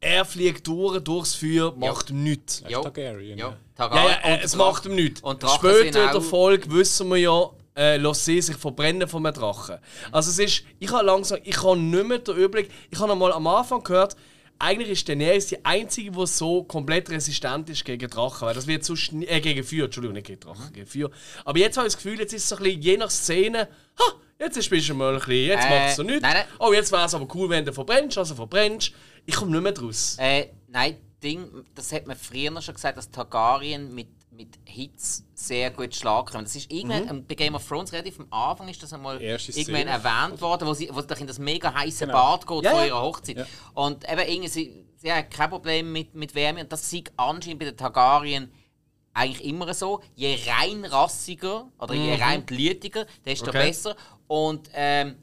er fliegt durch, durchs Feuer, macht nichts. Jo. Targaryen. Ja, ja. Targar- Ja, ja, äh, es macht ihm nichts. Später in der Folge wissen wir ja, äh, lässt sie sich verbrennen von einem Drachen. Also es ist, ich habe langsam, ich habe nicht mehr den Überblick, ich habe einmal am Anfang gehört, eigentlich ist Daenerys die einzige, die so komplett resistent ist gegen Drachen. Weil das wird sonst äh, gegen Feuer, Entschuldigung, nicht gegen Drachen, gegen Feuer. Aber jetzt habe ich das Gefühl, jetzt ist es so ein bisschen, je nach Szene, ha, jetzt ist es mal ein bisschen, jetzt Äh, macht es so nichts. nein, nein. Oh, jetzt wäre es aber cool, wenn du verbrennst, also verbrennst. Ich komme nicht mehr draus. Äh, nein, Ding, das hat man früher schon gesagt, dass Targaryen mit, mit Hits sehr gut schlagen können. Das ist irgendwann bei Game of Thrones relativ am Anfang ist das einmal irgendwann erwähnt worden, wo sie, wo sie in das mega heiße Genau. Bad geht Ja, vor ihrer Hochzeit. Ja. Und eben irgendwie, sie, sie hat kein Problem mit, mit Wärme und das sieht anscheinend bei den Targaryen eigentlich immer so. Je reinrassiger oder je reinblütiger, desto Okay. besser. Und ähm,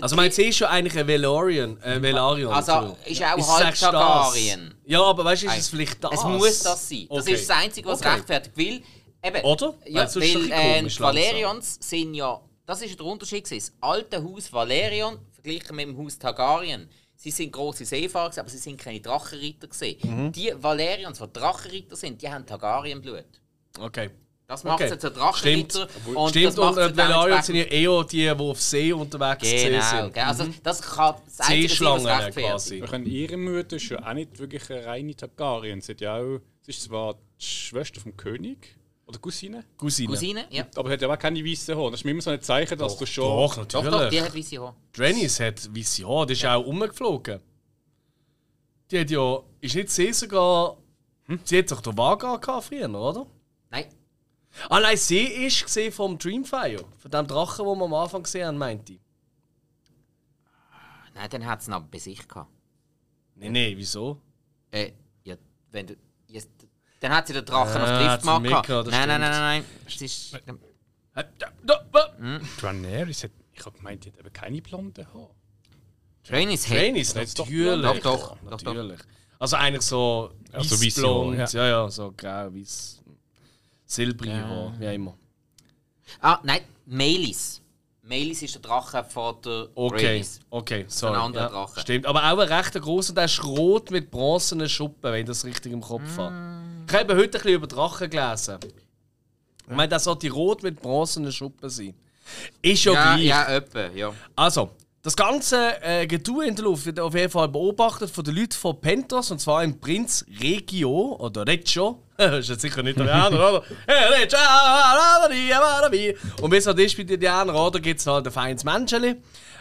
Also mein C ist ja eigentlich ein Velaryon. Äh, Velaryon Also, ist auch es halb? Targaryen. Ja, aber weißt du, ist es vielleicht das? Es muss das sein. Das Okay. ist das Einzige, was Okay. rechtfertigt. Weil, eben, Oder? Ja, Weil ist weil äh. Valerians sind ja, das ist der Unterschied gewesen. Das alte Haus Valerion verglichen mit dem Haus Targaryen. Sie sind große Seefahrer, aber sie sind keine Drachenritter gewesen. Mhm. Die Valerians, die Drachenritter sind, die haben Targaryen-Blut. Okay. Das macht Okay. sie zu Drachenritter. Und Stimmt, das macht und sie äh, Velaryon sind ja eher die, die auf See unterwegs Genau, sind. gell? also das kann das sein, Seeschlangen rechtfertigt. quasi. Wir können ihre Mutter ist ja auch nicht wirklich eine reine Targaryen. Sie, hat ja auch, sie ist zwar die Schwester vom König oder Cousine, Cousine. Cousine? Ja. aber hat ja auch keine weißen Haare. Das ist mir immer so ein Zeichen, dass du schon. Doch, Doch, natürlich. doch, die hat weiße Haare. Draenys hat weiße Haare, die ist auch umgeflogen. Die hat ja... Ist nicht sie sogar... Sie hat doch den Vaga gehabt früher, oder? Ah nein, sie ist gesehen vom Dreamfire. Von dem Drachen, den wir am Anfang gesehen haben, meinte ich. nein, dann hat sie ihn aber bei sich gehabt. Nein, nein, wieso? Äh, ja, wenn du. Yes, dann hat sie den Drachen Ah, auf Lift sie gemacht. Nein, nein, nein, nein, nein. Es ist, Äh, da- Draenerys hat, ich habe gemeint, die hat eben keine blonden Haare. Trainis hat. Doch natürlich. Doch, doch, doch, doch. natürlich. Also eigentlich so Also Haare, ja. ja, so grau, weiß, silbrig, ja. wie auch immer. Ah, nein, Melis. Melis ist der Drache von der Okay, Rhaenys. okay, sorry. Ein anderer ja, Drache. Stimmt, aber auch ein recht großer, der ist rot mit bronzenen Schuppen, wenn ich das richtig im Kopf habe. Ich habe heute ein bisschen über Drachen gelesen. Ich meine, das sollte rot mit bronzenen Schuppen sein. Ist ja, Ja, gleich. ja, etwa, ja. Also, das ganze äh, Getue in der Luft wird auf jeden Fall beobachtet von den Leuten von Pentos, und zwar im Prinz Regio oder Reggio. das ist jetzt sicher nicht Italiener, oder? Hey, Reggio, Und wie es halt ist bei den Italienern, oder, gibt es halt ein feines Menscheli.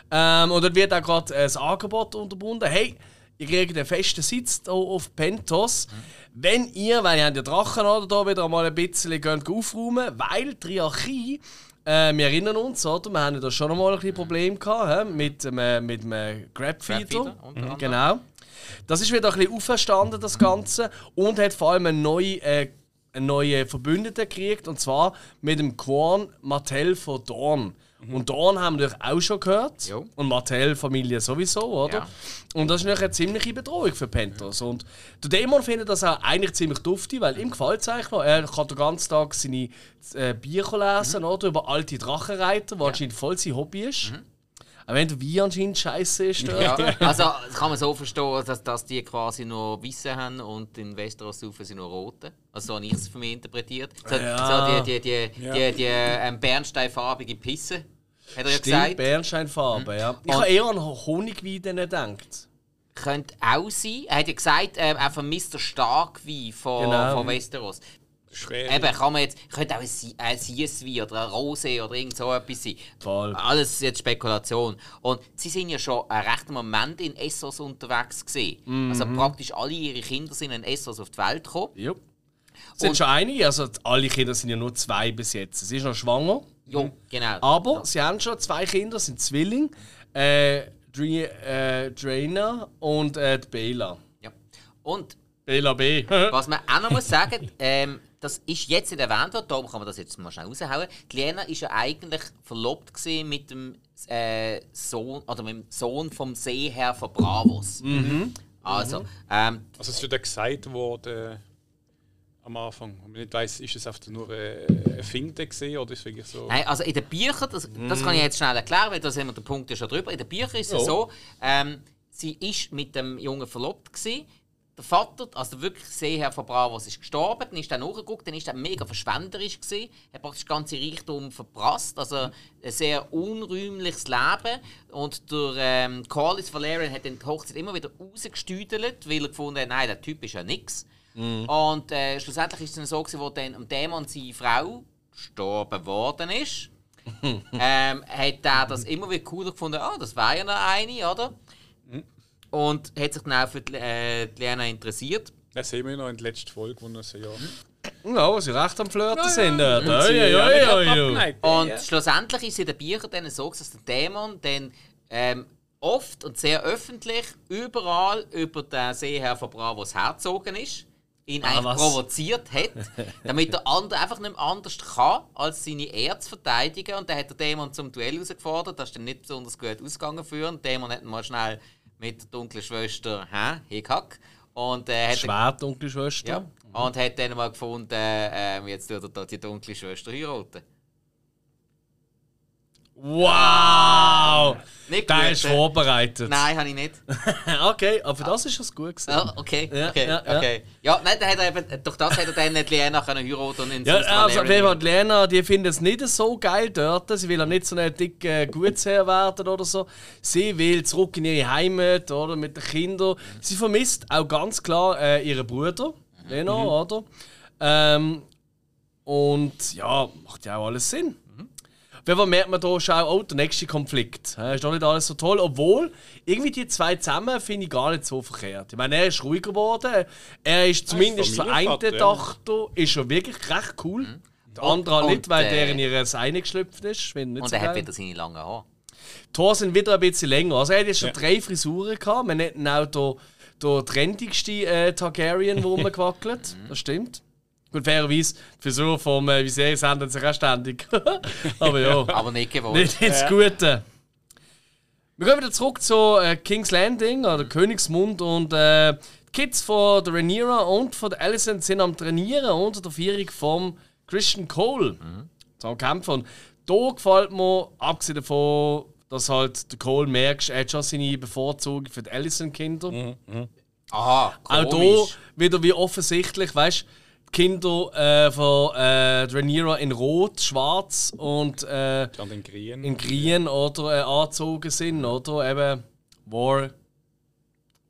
Ähm, und dort wird auch gerade äh, das Angebot unterbunden. Hey, ihr kriegt einen festen Sitz hier auf Pentos. Wenn ihr, weil ihr habt ja Drachen oder da wieder mal ein bisschen könnt aufräumen, weil die Hierarchie äh, wir erinnern uns, oder? Wir haben da schon mal ein bisschen Problem gehabt, he? mit dem, äh, mit äh, Grabfeeder. Unter anderem. Genau. Das ist wieder ein bisschen auferstanden, das Ganze. Und hat vor allem eine neue, äh, einen neuen Verbündeten gekriegt. Und zwar mit dem Quan Martell von Dorn. Und Dorn haben wir auch schon gehört. Jo. Und Martell-Familie sowieso, oder? Ja. Und das ist natürlich eine ziemliche Bedrohung für Pentos. Und der Dämon findet das auch eigentlich ziemlich dufte, weil ihm gefällt es eigentlich noch. Er kann den ganzen Tag seine äh, Bücher lesen, oder? Über alte Drachenreiter, was anscheinend voll sein Hobby ist. Auch wenn der Wein anscheinend scheiße ist. Ja, also das kann man so verstehen, dass, dass die quasi nur Weiße haben und in Westeros saufen sie nur Rote. Also so habe ich es für mich interpretiert. So, Ja. so die, die, die, Ja. die, die ähm, bernsteinfarbige Pisse, hat er ja Stimmt, gesagt. Bernsteinfarbe, ja. Ich Und- habe eher an Honigwein gedacht. Könnte auch sein. Er hat ja gesagt, ähm, auch von Mr. Starkwein von, Genau. von Westeros. Schwer. Eben, kann man jetzt, könnte auch ein, ein Sieswein oder ein Rosé oder irgend so etwas sein. Voll. Alles jetzt Spekulation. Und sie sind ja schon einen rechten Moment in Essos unterwegs gewesen. Also praktisch alle ihre Kinder sind in Essos auf die Welt gekommen. Ja. Es sind Und- schon einige, also alle Kinder sind ja nur zwei bis jetzt. Sie ist noch schwanger, Ja, genau. aber sie haben schon zwei Kinder, sind Zwilling. Äh, Dre äh, Drainer und äh, Bela. Ja. Und Bela B. was man auch noch muss sagen, ähm, das ist jetzt nicht erwähnt worden, darum kann man das jetzt mal schnell raushauen. Die Lena ist ja eigentlich verlobt mit dem äh, Sohn oder mit dem Sohn vom Seeherr von Bravos. Also, ähm, Also es ist ja gesagt worden am Anfang. Und man nicht weiss, ist es einfach nur ein Finden gesehen oder ist es wirklich so. Nein, also in den Büchern, das, das kann ich jetzt schnell erklären, weil da sind wir der Punkt ja schon drüber. In den Büchern ist es Ja. so, ähm, sie ist mit dem Jungen verlobt gewesen. Der Vater, also wirklich Seeherr von Bravos, ist gestorben, dann ist er nachgeguckt, dann ist er mega verschwenderisch gewesen, hat praktisch das ganze Reichtum verprasst, also ein sehr unrühmliches Leben. Und der ähm, Corlys Valerian hat dann die Hochzeit immer wieder rausgestüdelt, weil er gefunden hat, nein, der Typ ist ja nichts. Und äh, schlussendlich ist es dann so, gewesen, wo dann am Dämon seine Frau gestorben worden ist, ähm, hat er das immer wieder cooler gefunden, ah, das war ja noch eine, oder? Und hat sich dann auch für die, äh, die Lena interessiert. Das sehen wir noch in der letzten Folge, wo er so ja. Ja, wo sie recht am Flirten Ja, sind. ja. Und sie ja schlussendlich ist es in den Büchern dann so, dass der Dämon dann ähm, oft und sehr öffentlich überall über den Seeherr von Bravos herzogen ist, ihn Ah, eigentlich was? provoziert hat, damit der andere einfach nicht mehr anders kann, als seine Ehre zu verteidigen. Und dann hat der Dämon zum Duell herausgefordert, das ist dann nicht besonders gut ausgegangen für ihn. Der Dämon hat ihn mal schnell mit der dunklen Schwester hä, Hickhack und äh, hat Schwert, dunkle Schwester. ja, und hat dann mal gefunden, äh, jetzt tut er da die dunkle Schwester heiraten. Wow! Nicht Der gut, ist äh? vorbereitet. Nein, habe ich nicht. okay, aber für das ist es gut gewesen. Ja, okay, Ja, okay, ja, ja. okay. Ja, nein, dann hat er eben, durch das hat er dann nicht Lena können heiraten und in Ja, also die Lena, die findet es nicht so geil dort. Sie will ja nicht so eine dicke Gutsherr werden oder so. Sie will zurück in ihre Heimat oder mit den Kindern. Sie vermisst auch ganz klar äh, ihren Bruder, Lena, oder? Ähm, und ja, macht ja auch alles Sinn. Fall merkt man hier schon, oh, der nächste Konflikt. Ist doch nicht alles so toll. Obwohl, irgendwie die zwei zusammen finde ich gar nicht so verkehrt. Ich meine, er ist ruhiger geworden. Er ist zumindest für einen. Tochter ist er wirklich recht cool. Der andere Und, nicht, weil äh, der in ihre Seine geschlüpft ist. Und so er hat wieder seine langen Haare. Die Haare sind wieder ein bisschen länger. Also er hat jetzt schon Ja. drei Frisuren gehabt. Man ihn auch der, der trendigste äh, Targaryen, rumgewackelt. Das stimmt. Gut, fairerweise, die Frisur vom äh, Viserys ändert sich auch ständig. Aber ja. Aber nicht gewollt. Nicht ins Gute. Wir gehen wieder zurück zu äh, King's Landing, oder Königsmund. Und äh, die Kids von der Rhaenyra und von der Alicent sind am Trainieren unter der Führung von Christian Cole. Mhm. Am Kämpfen. Und da gefällt mir, abgesehen davon, dass halt der Cole merkst, er hat schon seine Bevorzugung für die Alicent-Kinder. Aha, Auch komisch. hier wieder wie offensichtlich, weißt die Kinder äh, von äh, Rhaenyra in Rot, Schwarz und äh, den Grien. in Grien oder äh, angezogen sind, oder? Eben War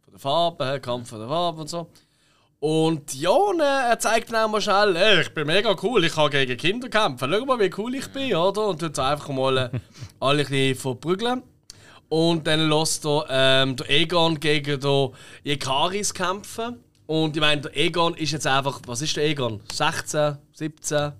von der Farbe, äh, Kampf von der Farbe und so. Und ja, und, äh, er zeigt dann auch mal schnell, äh, ich bin mega cool, ich kann gegen Kinder kämpfen. Schau mal, wie cool ich bin, oder? Und tut einfach mal äh, alle ein bisschen verprügeln. Und dann lässt er ähm, der Egon gegen den Jekaris kämpfen. Und ich meine, der Egon ist jetzt einfach, was ist der Egon? 16, 17?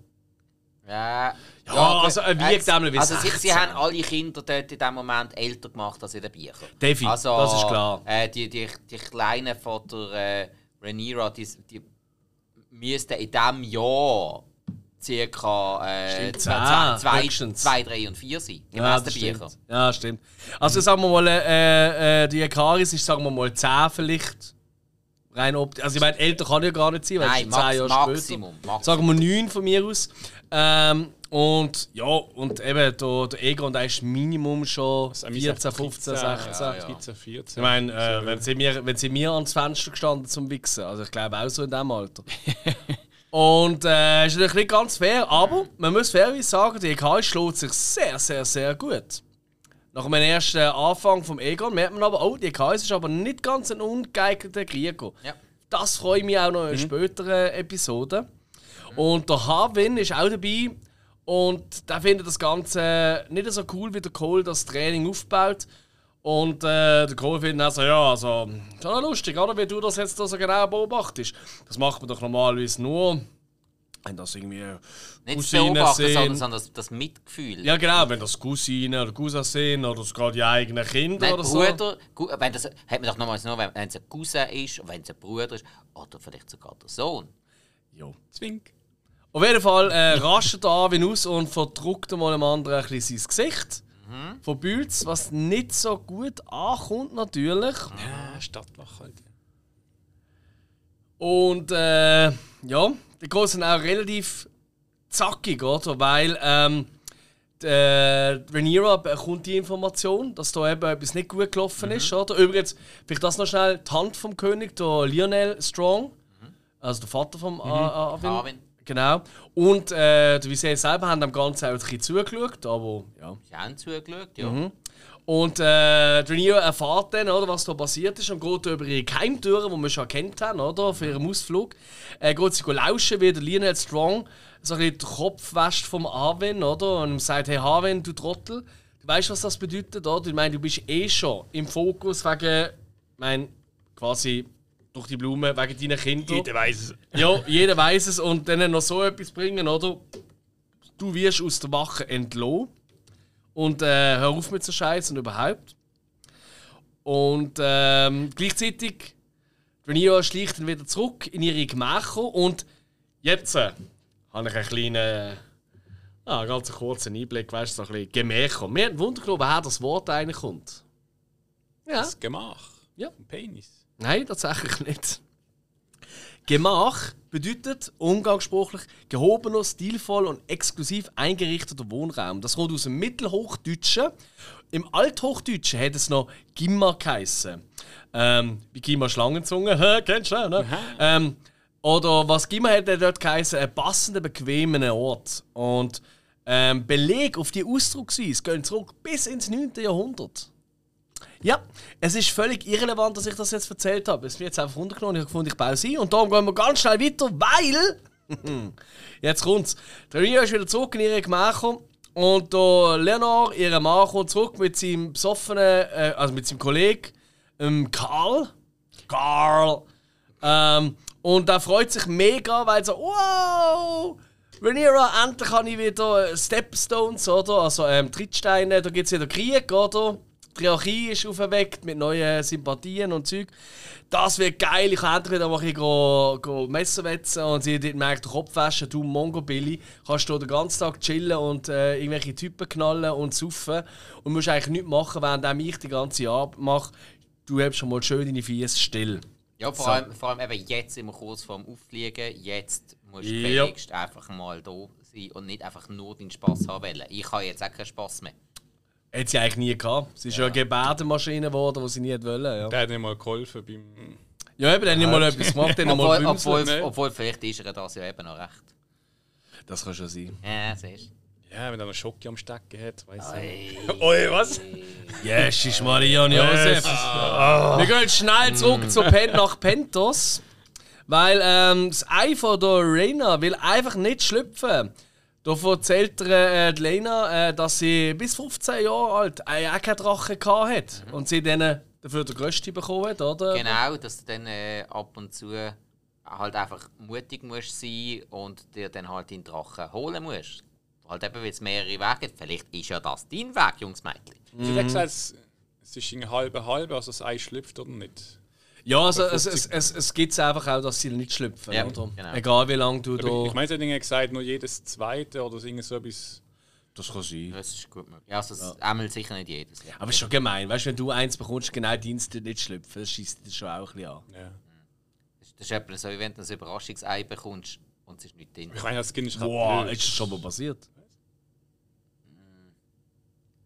Ja, Ja, also er wiegt äh, einmal wie Also sie, 16. sie haben alle Kinder dort in dem Moment älter gemacht als in den Büchern. Defi, also, das ist klar. Äh, die, die, die Kleinen von der äh, Rhaenyra, die, die müssten in diesem Jahr circa äh, Stimmt, zwei, zehn, zwei, höchstens. zwei, drei und vier sein. Gemäß Ja, stimmt. Ja, stimmt. Also sagen wir mal, äh, äh, die Jekaris ist, sagen wir mal, 10 vielleicht. Rein optisch. Also ich meine, älter kann ja gar nicht sein, weil Nein, es ist 10 Max, Jahre Maximum, später. Maximum. Sagen wir 9 von mir aus. Ähm, und ja, und eben der, der Egon, der ist Minimum schon 14, 15, 16. ja, ja. 13, 14. Ich meine, äh, wenn, sie mir, wenn sie mir ans Fenster gestanden zum Wichsen, also ich glaube auch so in diesem Alter. Und äh, ist natürlich nicht ganz fair, aber man muss fairerweise sagen, die EK schlägt sich sehr, sehr, sehr gut. Nach dem ersten Anfang vom Egon merkt man aber, oh, die EK ist aber nicht ganz ein ungeeigneter Krieger. Ja. Das freue ich mich auch noch in späteren Episoden. Und der Harwin ist auch dabei. Und der findet das Ganze nicht so cool wie der Cole das Training aufbaut. Und äh, der Cole findet also, ja, also, schon lustig, oder? Wie du das jetzt da so genau beobachtest. Das macht man doch normalerweise nur, wenn das irgendwie Nicht das Cousinen Beobachten, sondern, sondern das, das Mitgefühl. Ja, genau, wenn das Cousinen oder Cousins sind oder sogar die eigenen Kinder Nein, oder so. Bruder, Gu- wenn das, hat man doch nochmals nur, wenn wenn es ein Cousin ist, und wenn es ein Bruder ist, oder vielleicht sogar der Sohn. Ja. Zwink. Auf jeden Fall äh, rastet Arvin aus und verdruckt mal dem anderen ein bisschen sein Gesicht. Von Bülz, was nicht so gut ankommt natürlich. Ja, Stadtbach halt. Und äh, ja, die sind auch relativ zackig, oder? Weil ähm, der Rhaenyra bekommt die Information, dass da eben etwas nicht gut gelaufen ist, oder? Übrigens, vielleicht das noch schnell, die Hand vom König, der Lionel Strong, also der Vater vom mhm. Arvin. Arwen. Genau. Und äh, der Visay selber haben dem Ganzen auch ein bisschen zugeschaut, aber ja. Ich habe zugeschaut, ja. Mhm. Und äh, Rhaenyra erfährt dann, oder, was da passiert ist und geht über ihre Geheimtüren, die wir schon kennt haben, oder, auf ihrem Ausflug. Äh, geht sie lauschen, wie der Lionel Strong so ein bisschen den Kopf wäscht vom Arwen, oder, und ihm sagt, hey Arwen, du Trottel, du weißt, was das bedeutet, oder? Ich meine, du bist eh schon im Fokus wegen, ich meine, quasi durch die Blume, wegen deinen Kindern. Jeder weiß es. Ja, jeder weiß es und dann noch so etwas bringen, oder? Du wirst aus der Wache entlohnt. Und äh, hör auf mit so Scheiß und überhaupt. Und ähm, gleichzeitig, Rhaenyra schleicht dann wieder zurück in ihre Gemächer und jetzt äh, habe ich einen kleinen, ah, ganz kurzen Einblick, weißt du, so ein bisschen Gemächer. Mir hat Wunder genommen, woher das Wort eigentlich kommt. Ja. Das Gemach. Ja. Vom Penis. Nein, tatsächlich nicht. Gemach bedeutet umgangssprachlich gehobener, stilvoll und exklusiv eingerichteter Wohnraum. Das kommt aus dem Mittelhochdeutschen. Im Althochdeutschen hat es noch Gimma geheissen. Ähm, wie Gimma Schlangenzunge, hä, kennst du, ne? Ähm, oder was Gimma hat er dort geheissen, ein passender, bequemer Ort. Und ähm, Beleg auf die Ausdrucksweise gehen zurück bis ins 9. Jahrhundert. Ja, es ist völlig irrelevant, dass ich das jetzt erzählt habe. Es ist mir jetzt einfach runtergenommen, ich habe gefunden, ich baue sie. Und darum gehen wir ganz schnell weiter, weil. jetzt kommt's. Der Ria ist wieder zurück in ihre Gemächer. Und der Leonor, ihr Mann, kommt zurück mit seinem besoffenen, äh, also mit seinem Kollegen, ähm, Karl. Karl. Ähm, und er freut sich mega, weil so, wow! Rhaenyra, endlich habe ich wieder Stepstones, oder? Also ähm, Trittsteine, da gibt es wieder Krieg, oder? Die Hierarchie ist aufgeweckt mit neuen Sympathien und Zeug. Das wird geil, ich kann endlich wieder mal ein go, go Messer wetzen und sie dort merkt, Kopf waschen, du Mongo Billy, kannst du den ganzen Tag chillen und äh, irgendwelche Typen knallen und saufen und musst eigentlich nichts machen, während ich die ganze Arbeit mache. Du hast schon mal schön deine Fies still. Ja, vor, So. allem, vor allem eben jetzt wir kurz vorm Auffliegen. Jetzt musst du Ja. einfach mal da sein und nicht einfach nur deinen Spass haben wollen. Ich habe jetzt auch keinen Spass mehr. Hat sie eigentlich nie gehabt. Sie ist ja, eine Gebärdenmaschine geworden, die sie nie wollte. Ja, Der hat nicht mal geholfen beim. ja eben, dann nicht mal etwas gemacht, dann mal Obwohl, obwohl, obwohl, vielleicht ist er das ja eben noch recht. Das kann schon sein. Ja, siehst Ja, wenn er noch Schocke am Stecken hat, weiß du. ich. Oi. Oi, was? Jesus, Maria und Josef. Wir gehen schnell zurück zu Pen nach Pentos. Weil ähm, das Ei von der Reina will einfach nicht schlüpfen. Da erzählt er, äh, die Lena, äh, dass sie bis 15 Jahre alt äh, auch keinen Drachen hatte. Mhm. Und sie dann dafür den größten bekommen hat, oder? Genau, dass du dann äh, ab und zu halt einfach mutig musst sein und dir dann halt den Drachen holen musst. Halt eben, weil es mehrere Wege gibt. Vielleicht ist ja das dein Weg, Jungs Mädchen. Mhm. Sie hat gesagt, es ist ein halbe halbe, also das Ei schlüpft oder nicht. Ja, also es, es, es, es gibt es einfach auch, dass sie nicht schlüpfen. Ja, oder? Genau. Egal wie lange du da. Ich, ich meine, sie hat gesagt, nur jedes zweite oder so etwas. Das kann sein. Das ist gut möglich. Ja, also ja. einmal sicher nicht jedes. Ja. Aber es ist schon gemein, weißt du, wenn du eins bekommst, genau Dienste nicht schlüpfen, das schießt dich schon auch ein bisschen an. Ja. Das ist etwa so, wie wenn du ein Überraschungsei bekommst und es ist nicht drin. Ich meine, das Kind ist Wow, ist das schon mal passiert?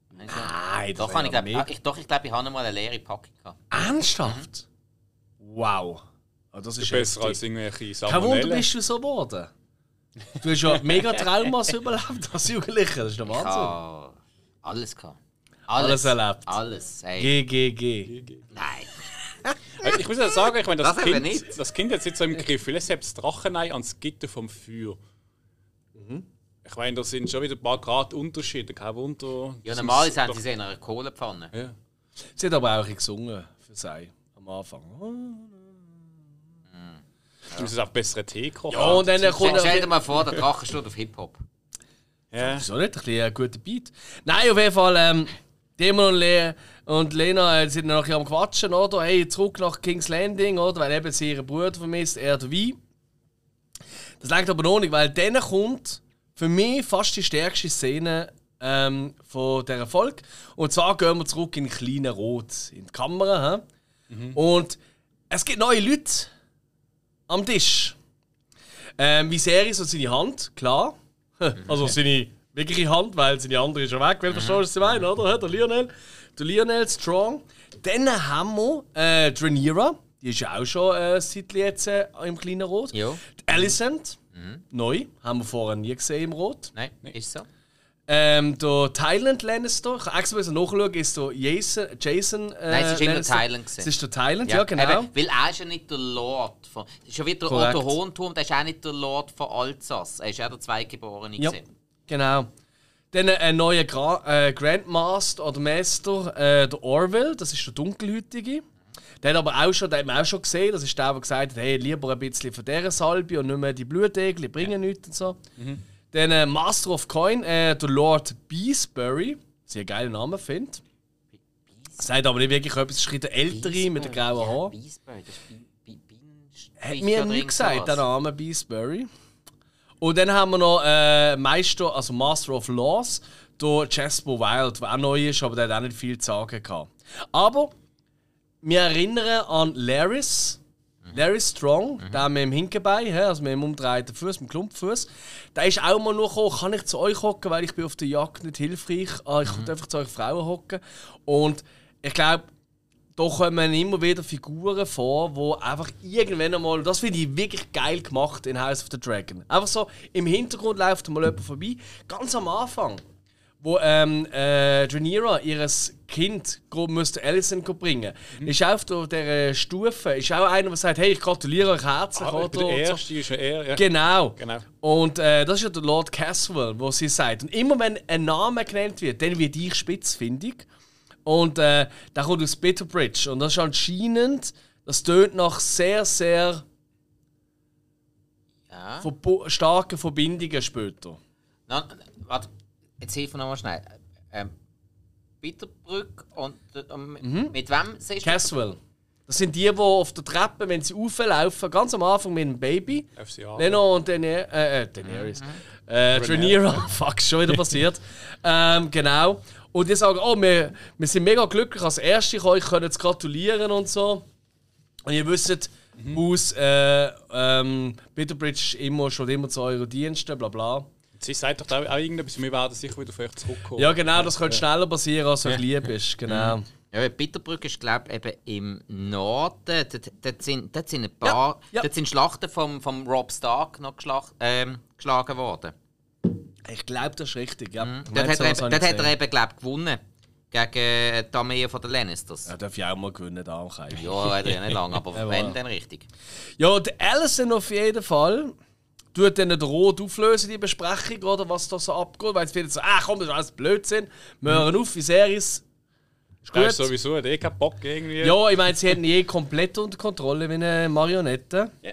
Nein, Nein doch, ich, glaub, ich, doch, ich glaube, ich habe mal eine leere Packung gehabt. Ernsthaft? Mhm. Wow. Oh, das ist besser als irgendwelche Salmonellen. Kein Wunder bist du so geworden. Du hast ja mega Traumas überlebt als Jugendlicher, das ist der Wahnsinn. alles gehabt. Alles, alles erlebt. Alles. Hey. GGG. Nein. ich muss ja sagen, ich meine, das, das, kind, das Kind hat jetzt so im Griff, es selbst Drachenei ans Gitter vom Feuer. Mhm. Ich meine, da sind schon wieder ein paar Grad Unterschiede, kein Wunder. Ja, normal sind sie in einer Kohlepfanne. Ja. Sie hat aber auch gesungen für sie am Anfang. Du musst auch bessere Tee kochen. Ja, und dann kommt. Stell dir mal vor, der Drache steht auf Hip-Hop. Ja. Wieso nicht? Ein, bisschen ein guter Beat. Nein, auf jeden Fall, ähm, Demon und, Le und Lena äh, sind dann nachher am Quatschen, oder? Hey, zurück nach King's Landing, oder? Weil eben sie ihren Bruder vermisst, er der Wein. Das langt aber noch nicht, weil dann kommt für mich fast die stärkste Szene ähm, von dieser Folge. Und zwar gehen wir zurück in kleinen Rot, in die Kamera. Mhm. Und es gibt neue Leute am Tisch. Ähm, Viserys und seine Hand, klar. also seine wirkliche Hand, weil seine andere ist schon weg, wenn du verstehst, was ich meine, oder? Der Lionel. Der Lionel Strong. Dann haben wir äh, Rhaenyra. Die ist ja auch schon äh, seit jetzt äh, im kleinen Rot. Die Alicent. Mhm. Neu. Haben wir vorher nie gesehen im Rot. Nein, ist so. Ähm, der Thailand Lannister, ich extra nachschauen, ist der Jason. Jason äh, Nein, es ist immer Thailand. Es ist der Thailand, ja, ja genau. Eben, weil er ist ja nicht der Lord von. Es ist ja wieder der Otto Hohenturm, der ist auch nicht der Lord von Alsace. Er ist ja der Zweitgeborene. Ja, genau. Dann ein neuer Gra äh, Grandmaster oder Master, äh, der Orwell, das ist der Dunkelhütige. Der hat aber auch schon, den haben wir auch schon gesehen, das ist der, der gesagt hat, hey, lieber ein bisschen von dieser Salbe und nicht mehr die Blutegel, die bringen ja. nichts und so. Mhm. Dann äh, Master of Coin, äh, der Lord Beesbury. Sehr geiler Name, finde Sagt aber nicht wirklich etwas, ist der ältere mit den grauen Haaren. Beesbury, das ist Hat mir nie gesagt, der Name Beesbury. Und dann haben wir noch äh, Meister, also Master of Laws, der Jasper Wild, der auch neu ist, aber der hat auch nicht viel zu sagen gehabt. Aber wir erinnern an Laris, Larry Strong, mhm. der mit dem Hinkenbein, also mit dem umdrehten Fuß, mit dem Klumpfuß, der ist auch mal noch gekommen, kann ich zu euch hocken, weil ich bin auf der Jagd nicht hilfreich. Ah, ich mhm. einfach zu euch Frauen hocken. Und ich glaube, da kommen immer wieder Figuren vor, die einfach irgendwann einmal, das finde ich wirklich geil gemacht in House of the Dragon. Einfach so, im Hintergrund läuft mal jemand vorbei, ganz am Anfang wo ähm, äh, Rhaenyra ihr Kind müsste Alison bringen mhm. ist auf dieser Stufe ist auch einer, der sagt, hey, ich gratuliere euch herzlich. Ah, oder, der Erste so. ist er. Ja. Genau. genau. Und äh, das ist ja der Lord Caswell, wo sie sagt. Und immer wenn ein Name genannt wird, dann wird ich spitz, finde ich. Und äh, der kommt aus Bitterbridge. Und das ist anscheinend, das tönt nach sehr, sehr ja. starken Verbindungen später. Na, warte, Jetzt hilf mir nochmal schnell. Ähm, Bitterbrück und äh, mhm. mit wem siehst Caswell. Das sind die, die auf der Treppe, wenn sie auflaufen, ganz am Anfang mit dem Baby. FCA. Leno und Daener äh, äh, Daenerys. Mhm. Äh, Rhaenyra. Fuck, schon wieder passiert. ähm, genau. Und die sagen, oh, wir, wir sind mega glücklich, als Erste euch können gratulieren und so. Und ihr wisst, mhm. aus äh, ähm, Bitterbridge immer schon immer zu euren Diensten, bla bla. Sie sagt doch auch, auch irgendetwas, wir werden sicher wieder vielleicht zurückkommen. Ja, genau, das könnte schneller passieren, als du ja. lieb bist. Genau. Ja, Bitterbrück ist, glaube ich, eben im Norden. Dort, dort, sind, dort sind ein paar. Ja, ja. Dort sind Schlachten vom, vom Rob Stark noch geschlacht, ähm, geschlagen worden. Ich glaube, das ist richtig, ja. Mhm. Dort, hat er, eben, dort hat er eben, glaube gewonnen. Gegen die Armee von der Lannisters. Ja, darf ich auch mal gewinnen, da auch Ja, hat er ja nicht lange, aber wenn, dann richtig. Ja, der Allison auf jeden Fall tut dann den Rot auflösen, die Besprechung, oder was da so abgeht, weil sie finden so, ah komm, das ist alles Blödsinn, wir hören auf, wie Series. Ist Da ist gut. sowieso hat eh keinen Bock irgendwie. Ja, ich meine, sie haben je komplett unter Kontrolle wie eine Marionette. Ja.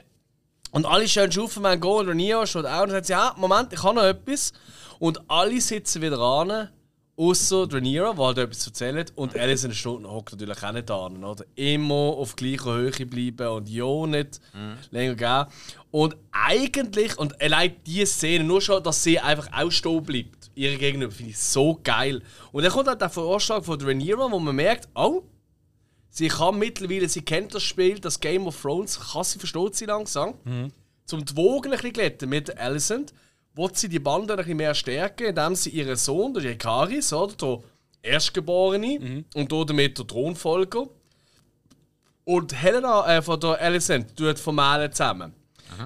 Und alle schön schufen, mein Go oder Nio steht auch und sagt, ja, Moment, ich habe noch etwas. Und alle sitzen wieder an, außer Rhaenyra, der halt etwas erzählt. Und Alison und hockt natürlich auch nicht an. Oder? Immer auf gleicher Höhe bleiben und ja nicht länger gehen. Und eigentlich, und allein diese Szene, nur schon, dass sie einfach auch stehen bleibt, ihre Gegenüber, finde ich so geil. Und dann kommt halt der Vorschlag von Rhaenyra, wo man merkt, oh, Sie kann mittlerweile, sie kennt das Spiel, das Game of Thrones, kann sie, versteht sie langsam. Zum die Wogen ein bisschen glätten mit Alicent, will sie die Bande ein bisschen mehr stärken, indem sie ihren Sohn, der Jakaris, oder, der Erstgeborene, und hier damit der Thronfolger, und Helena äh, von der Alicent tut vermählen zusammen.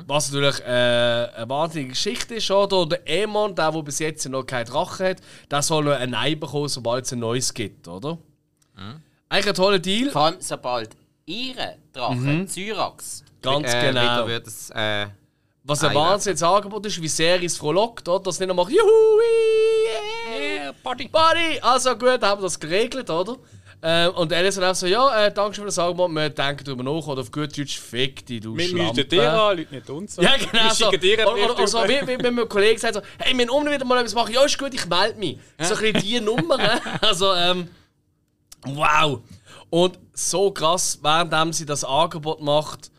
Was natürlich äh, eine wahnsinnige Geschichte ist, oder? Und Der Aemon, der, der bis jetzt noch keinen Drachen hat, der soll noch ein Ei bekommen, sobald es ein neues gibt, oder? Eigentlich ein toller Deal. Vor allem, sobald ihre Drache, Syrax, Ganz äh, genau. wieder wird es, äh, Was ein Ei werden. wahnsinniges Angebot ist, wie sehr es frohlockt, oder? Dass nicht noch macht, juhu, yeah, Party. Party! Also gut, haben wir das geregelt, oder? Äh, und Alice hat auch so, ja, äh, danke schön für das Angebot, wir denken darüber nach, oder auf gut Deutsch, fick dich, du Wir Schlampe. müssen dir an, Leute nicht uns. Ja, genau Wir so. schicken dir Oder, oder, oder so, wie, wie wenn mein Kollege sagt, so, hey, wir müssen wieder mal etwas machen. Ja, ist gut, ich melde mich. So ein bisschen die Nummer. ne? also, ähm, wow. Und so krass, während sie das Angebot macht,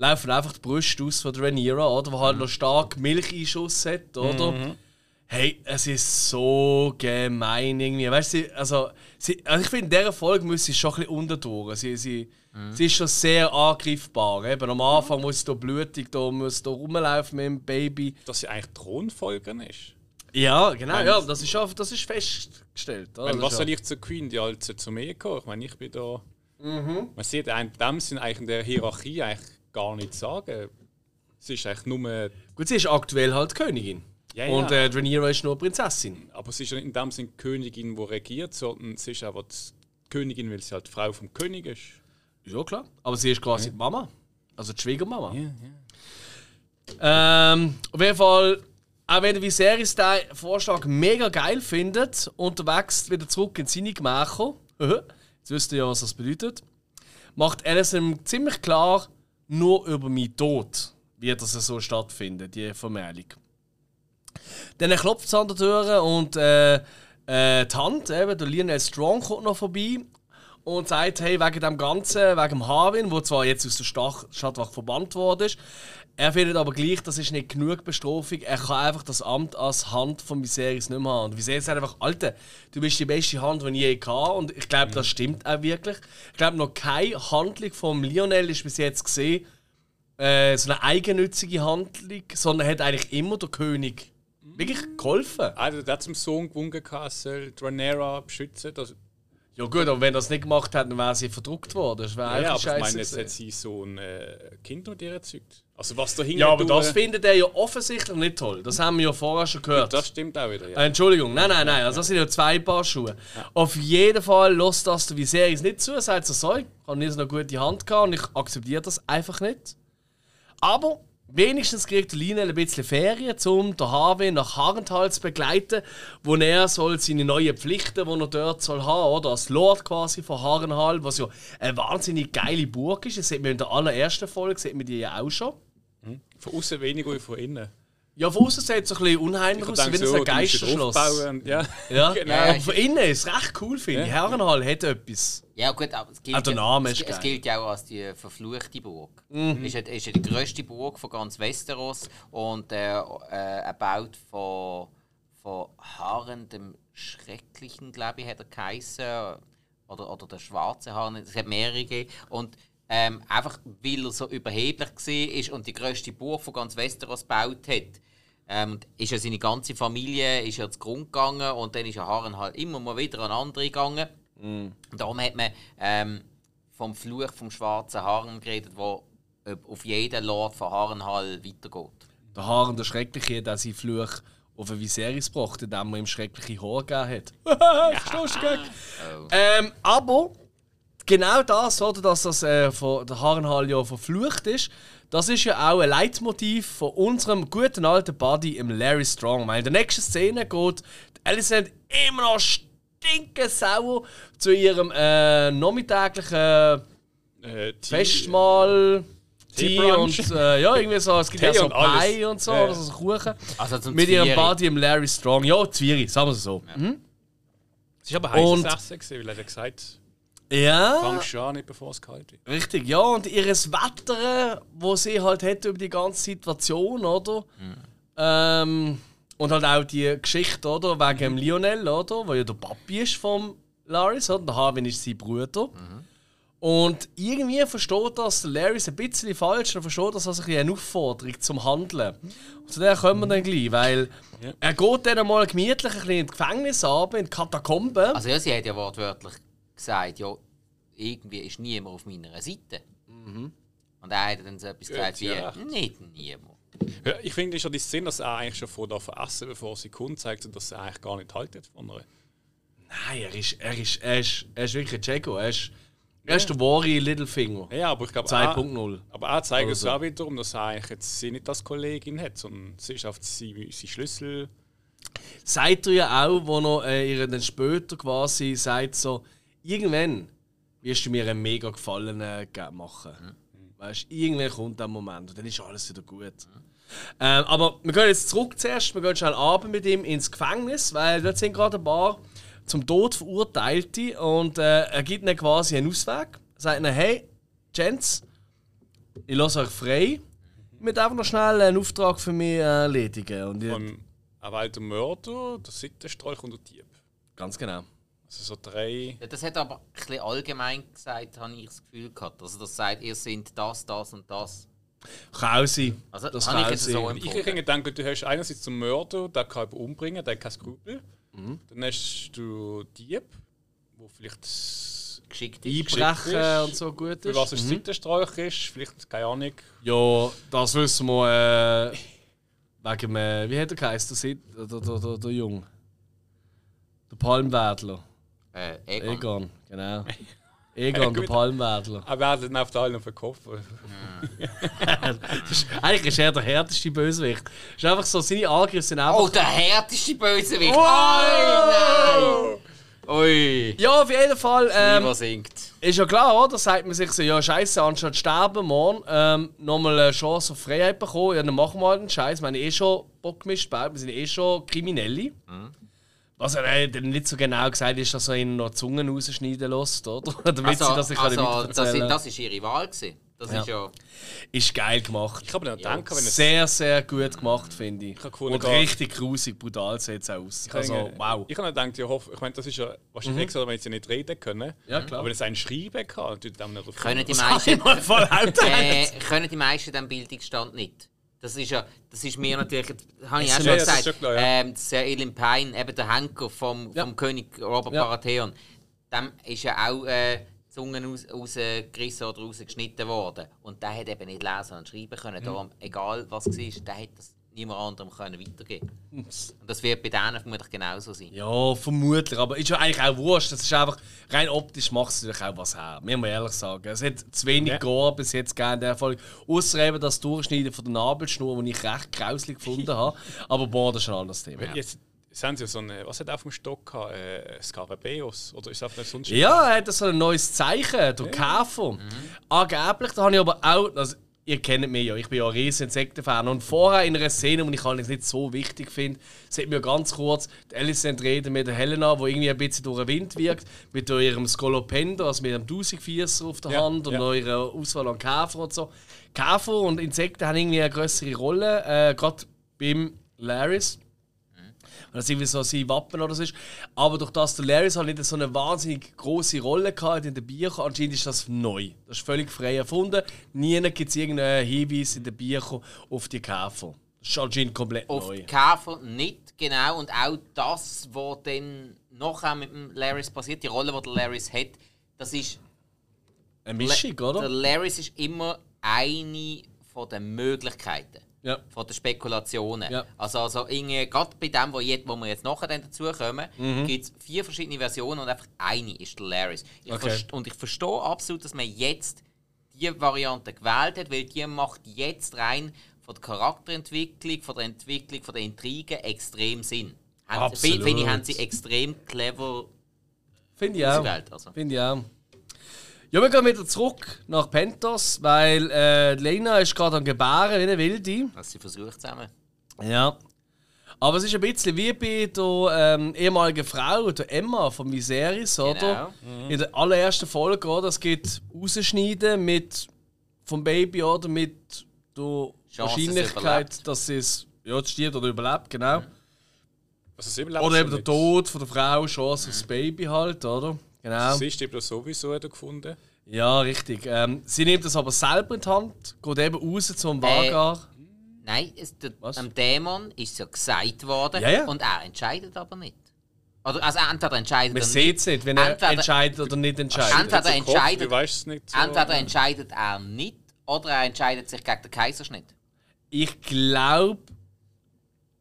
laufen einfach die Brüste aus von der Rhaenyra, oder? Die halt noch stark Milcheinschuss hat, oder? Hey, es ist so gemein irgendwie. Weißt du, also, sie, also ich finde, in dieser Folge muss sie schon ein bisschen untertauchen. Sie, sie, sie ist schon sehr angreifbar. Eben am Anfang muss sie da blutig da, muss da rumlaufen mit dem Baby. Dass sie eigentlich Thronfolgerin ist. Ja, genau, ja, das ist, das ist festgestellt. Oder? Wenn, was soll ich zur Queen, die alte zu mir kommen? Ich meine, ich bin da. Mhm. Man sieht in dem Sinn eigentlich in der Hierarchie eigentlich gar nicht sagen. Es ist eigentlich nur. Gut, sie ist aktuell halt Königin. Ja, ja. Und äh, Rhaenyra ist nur Prinzessin. Aber sie ist ja nicht in dem Sinn die Königin, die regiert, sondern sie ist einfach die Königin, weil sie halt die Frau vom König ist. Ja, klar. Aber sie ist quasi die Mama. Also die Schwiegermama. Ähm, auf jeden Fall, auch wenn ihr Viserys den Vorschlag mega geil findet, unterwegs wieder zurück in seine Gemächer, jetzt wisst ihr ja, was das bedeutet, macht Alice ihm ziemlich klar, nur über meinen Tod wird das so stattfinden, die Vermählung. Dann klopft es an der Tür und äh, äh, die Hand, eben, der Lionel Strong, kommt noch vorbei und sagt, hey, wegen dem Ganzen, wegen dem Harwin, wo zwar jetzt aus der Stadtwache verbannt worden ist, er findet aber gleich, das ist nicht genug Bestrafung. Er kann einfach das Amt als Hand von Viserys nicht mehr haben. Und Viserys sagt einfach, Alter, du bist die beste Hand, die ich je hatte. Und ich glaube, das stimmt auch wirklich. Ich glaube, noch keine Handlung von Lionel ist bis jetzt gesehen, äh, so eine eigennützige Handlung, sondern er hat eigentlich immer der König wirklich geholfen. Also, der hat zum Sohn gewungen, gehabt, soll Dranera beschützen. Das, Ja gut, aber wenn er das nicht gemacht hat, dann wäre sie verdruckt worden. Das wäre ja, einfach aber ich scheiße. meine, jetzt hat sie so ein äh, Kind mit ihr erzeugt. Also, was dahinter. ja, aber das findet er ja offensichtlich nicht toll. Das haben wir ja vorher schon gehört. Das stimmt auch wieder. Ja. Äh, Entschuldigung, nein, nein, nein. Also das sind ja zwei Paar Schuhe. Auf jeden Fall lässt das der Viserys nicht zu. Er sagt so, sorry, ich habe nicht so eine gute Hand gehabt und ich akzeptiere das einfach nicht. Aber wenigstens kriegt Lionel ein bisschen Ferien, um den Harvey nach Harenthal zu begleiten, wo er soll seine neuen Pflichten, die er dort soll haben, oder? Als Lord quasi von Harenhal, was ja eine wahnsinnig geile Burg ist. Das sieht man in der allerersten Folge, sieht man die ja auch schon. Von außen weniger als von innen. Ja, von außen sieht es ein bisschen unheimlich aus, wie so ein Geisterschloss. Ja. Ja, Genau. aber von innen ist es recht cool, finde ich. Ja. Herrenhall hat etwas. Ja gut, aber es gilt, Name ja, ist es, es gilt ja auch als die verfluchte Burg. Mhm. Ist, ja, ist ja die grösste Burg von ganz Westeros und äh, äh, erbaut von, von Haaren dem Schrecklichen, glaube ich, hat er geheißen. Oder, oder der schwarze Hahn, es hat mehrere gegeben. Und ähm, einfach weil er so überheblich war und die grösste Burg von ganz Westeros gebaut hat, ähm, ist ja seine ganze Familie ist ja zu Grund gegangen und dann ist ja Haaren halt immer mal wieder an andere gegangen. Und darum hat man ähm, vom Fluch vom schwarzen Haaren geredet, wo auf jeden Lord von Harrenhal weitergeht. Der Haaren, der Schreckliche, der seinen Fluch auf einen Viserys gebracht, indem er ihm schreckliche Haare gegeben hat. Verstehst du, Gag? Ähm, aber genau das, oder, dass das äh, von der Harrenhal ja verflucht ist, das ist ja auch ein Leitmotiv von unserem guten alten Buddy im Larry Strong. Weil in der nächsten Szene geht Alicent immer noch stinkesauer zu ihrem äh, nachmittäglichen Äh, Festmahl. Tee und äh, ja, irgendwie so, es gibt ja Tee so und alles. Pie und so, Ja. oder so Kuchen. Also zum Mit ihrem. Buddy im Larry Strong. Ja, Zwieri, sagen wir es so. Mhm. Es ist aber heißes Essen, weil er hat gesagt, Ja. fang schon an, nicht bevor es kalt wird. Richtig, ja, und ihres Wetter, wo sie halt hat über die ganze Situation, oder? Ähm, und halt auch die Geschichte, oder? Wegen dem Lionel, oder? Wo ja der Papi ist vom Laris, oder? Der Harvin ist sein Bruder. Und irgendwie versteht das Laris ein bisschen falsch, er versteht das als eine Aufforderung zum Handeln. Und zu der kommen wir dann gleich, weil Ja. er geht dann mal gemütlich ein bisschen in die Gefängnis runter, in die Katakomben. Also ja, sie hat ja wortwörtlich gesagt, ja, irgendwie ist niemand auf meiner Seite. Mhm. Und er hat dann so etwas gesagt wie, ja. nicht niemand. Ja, ich finde schon die Szene, dass er eigentlich schon vor der essen, bevor sie kommt, zeigt, dass er eigentlich gar nicht haltet von ihr. Nein, er ist, er ist, er ist, er ist wirklich ein Jago. Er ist, er ist der wahre Littlefinger. Ja, aber ich glaube, 2.0. er- aber er zeigt es Oder so. auch wiederum, dass er eigentlich jetzt sie nicht als Kollegin hat, sondern sie ist auf sie, sie Schlüssel. Sagt er ja auch, wo er äh, ihr dann später quasi sagt, so, irgendwann wirst du mir einen mega Gefallen äh, machen. Weißt du, irgendwann kommt der Moment und dann ist alles wieder gut. Ähm, aber wir gehen jetzt zurück zuerst, wir gehen schnell abend mit ihm ins Gefängnis, weil dort sind gerade ein paar zum Tod Verurteilte und äh, er gibt ihnen quasi einen Ausweg. Er sagt ihnen, hey, Gents, ich lasse euch frei. Ich möchte einfach noch schnell einen Auftrag für mich äh, erledigen. Und Von einem alten Mörder, der Sittenstrolch und der Dieb. ganz genau. Also so drei. Ja, Das hat aber ein bisschen allgemein gesagt, habe ich das Gefühl gehabt. Also das sagt, ihr seid das, das und das. Kann auch sein. Also, das ich kann jetzt sein. so Ich empfunden. gedacht, du hast einerseits zum Mörder, der kann jemanden umbringen, der hat keine Skrupel. Mhm. Dann hast du Dieb, wo vielleicht Geschickt ist. Einbrechen und so gut für ist. was ein Mhm. Sittenstrolch ist, vielleicht keine Ahnung. Ja, das wissen wir äh, wegen dem, äh, wie hat er geheißen, der, der, der, der, der Jung? Der Palmwedler. Äh, Egon. Egon, genau. Egon, der. Palmwedler. Er werden auf der allen verkauft. Das ist, eigentlich ist er der härteste Bösewicht. Ist einfach so, seine Angriffe sind einfach... Oh, der härteste Bösewicht! Wow! Oh nein! Ui! Ja, auf jeden Fall. Ähm, Niemand singt. Ist ja klar, oder? Sagt man sich so, ja scheiße, anstatt sterben morgen, ähm, nochmal eine Chance auf Freiheit bekommen, ja dann machen wir halt einen Scheiß. Wir haben eh schon Bock gemischt, wir sind eh schon Kriminelle. Was er äh, dann nicht so genau gesagt ist, dass er ihnen noch die Zungen rausschneiden lässt, oder? Damit sie das nicht also, also, das, weitererzählen das ist ihre Wahl gewesen. Das Ja. ist ja. Ist geil gemacht. Ich habe dann Ja, gedacht, wenn es Sehr, sehr gut gemacht, finde ich. gefunden, Und gar- richtig grusig, brutal sieht es aus. Also, wow. Ich habe gedacht, ja, hoff, ich meine, das ist ja wahrscheinlich extra, wenn sie nicht reden können. Ja, klar. Aber wenn es einen Schreiben kann, tut dann nicht auf Können die ich meisten, äh, können die meisten den Bildungsstand nicht. Das ist ja, das ist mir natürlich, das habe ich auch schon ja, das ist gesagt, schon klar, ja. ähm, Sir Elin Pine, eben der Henker vom, Ja. vom König Robert Ja. Baratheon, dem ist ja auch äh, die Zunge raus, rausgerissen oder rausgeschnitten worden. Und der hat eben nicht lesen und schreiben können. Darum, egal was war, der hat das niemand anderem können weitergeben Und das wird bei denen vermutlich genauso sein. Ja, vermutlich. Aber ist ja eigentlich auch wurscht. Das ist einfach, rein optisch macht es natürlich auch was her. Müssen wir ehrlich sagen. Es hat zu wenig Ja. Gore bis jetzt gegeben in der Folge. Außer eben das Durchschneiden von der Nabelschnur, das ich recht grauslich gefunden habe. Aber boah, das ist ein anderes Thema. Jetzt sind sie so eine, was hat er auf dem Stock gehabt? Äh, Skarabäus? Oder ist das nicht sonst? Ja, er hat so ein neues Zeichen, der Käfer. Angeblich, da habe ich aber auch. Also, ihr kennt mich ja, ich bin ja ein riesen Insektenfan. Und vorher in einer Szene, die ich halt nicht so wichtig finde, sieht mir ganz kurz die Alicent reden mit der Helena, die irgendwie ein bisschen durch den Wind wirkt, mit ihrem Skolopender, also mit einem Tausendvierser auf der Ja, Hand und ja. ihrer Auswahl an Käfer und so. Käfer und Insekten haben irgendwie eine größere Rolle, äh, gerade beim Laris. Das irgendwie so sein Wappen oder so ist. Aber durch das der Laris halt nicht so eine wahnsinnig große Rolle hatte in den Büchern, anscheinend ist das neu. Das ist völlig frei erfunden. Nie gibt es irgendeinen Hinweis in den Büchern auf die Käfer. Das ist anscheinend komplett Auf neu. die Käfer nicht, genau. Und auch das, was dann nachher mit dem Laris passiert, die Rolle, die der Laris hat, das ist. Eine Mischung, Der oder? Laris ist immer eine von den Möglichkeiten. Ja. von den Spekulationen. Ja. Also, also gerade bei dem, wo, jetzt, wo wir jetzt nachher dann dazukommen, Mhm. gibt es vier verschiedene Versionen und einfach eine ist der. Ich Okay. und ich verstehe absolut, dass man jetzt die Variante gewählt hat, weil die macht jetzt rein von der Charakterentwicklung, von der Entwicklung, von der Intrigen extrem Sinn. Haben- Absolut. Finde ich, haben sie extrem clever Finde ich auch. Also. Finde ich auch. Ja, wir gehen wieder zurück nach Pentos, weil äh, Lena ist gerade am Gebären wie eine Wilde. Also sie versucht zusammen. Ja. Aber es ist ein bisschen wie bei der ähm, ehemaligen Frau, der Emma von Viserys, oder? In der allerersten Folge, oder? Es gibt Rausschneiden mit vom Baby oder mit der Chance, dass es Wahrscheinlichkeit, überlebt. dass sie es ja, stirbt oder überlebt, genau. Also sie überlebt Oder eben der. Tod von der Frau, Chance aufs Baby halt, oder? Genau. Sie ist eben sowieso hat er gefunden. Ja, richtig. Ähm, sie nimmt das aber selber in die Hand, geht eben raus zum Vagar. Nein, es, der, dem Dämon ist ja gesagt worden Ja, ja. und er entscheidet aber nicht. Oder, also entweder entscheidet Man er sieht nicht. es nicht, wenn er Entweder- entscheidet oder nicht entscheidet. Entweder Kopf, entscheidet- Du weißt nicht so. Entweder entscheidet er nicht oder er entscheidet sich gegen den Kaiserschnitt. Ich glaube,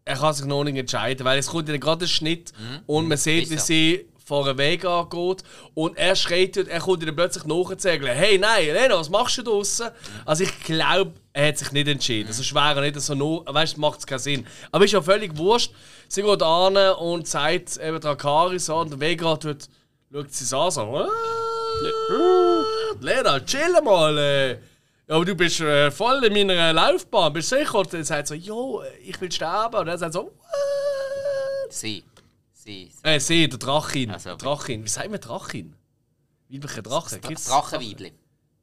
er kann sich noch nicht entscheiden, weil es kommt ja gerade ein Schnitt und man sieht, wie sie vor einen Weg angeht und er schreit und er kommt dann plötzlich nachzählen. Hey, nein, Lena, was machst du draußen? Also ich glaube, er hat sich nicht entschieden. Also schwer er nicht so no, weißt, macht es keinen Sinn. Aber ist ja völlig wurscht. Sie geht an und sagt eben Drakaris an und der Vega tut, schaut sie an so. "Ah, Lena, chill mal. Äh. Ja, aber du bist äh, voll in meiner Laufbahn, bist du sicher? Und er sagt so, jo, ich will sterben. Und er sagt so, what? Sie. Sie. Äh, sie, der Drachin. Also, Drachin. Wie sagt man Drachin? Weiblicher Drache? Dra Drachenweibli.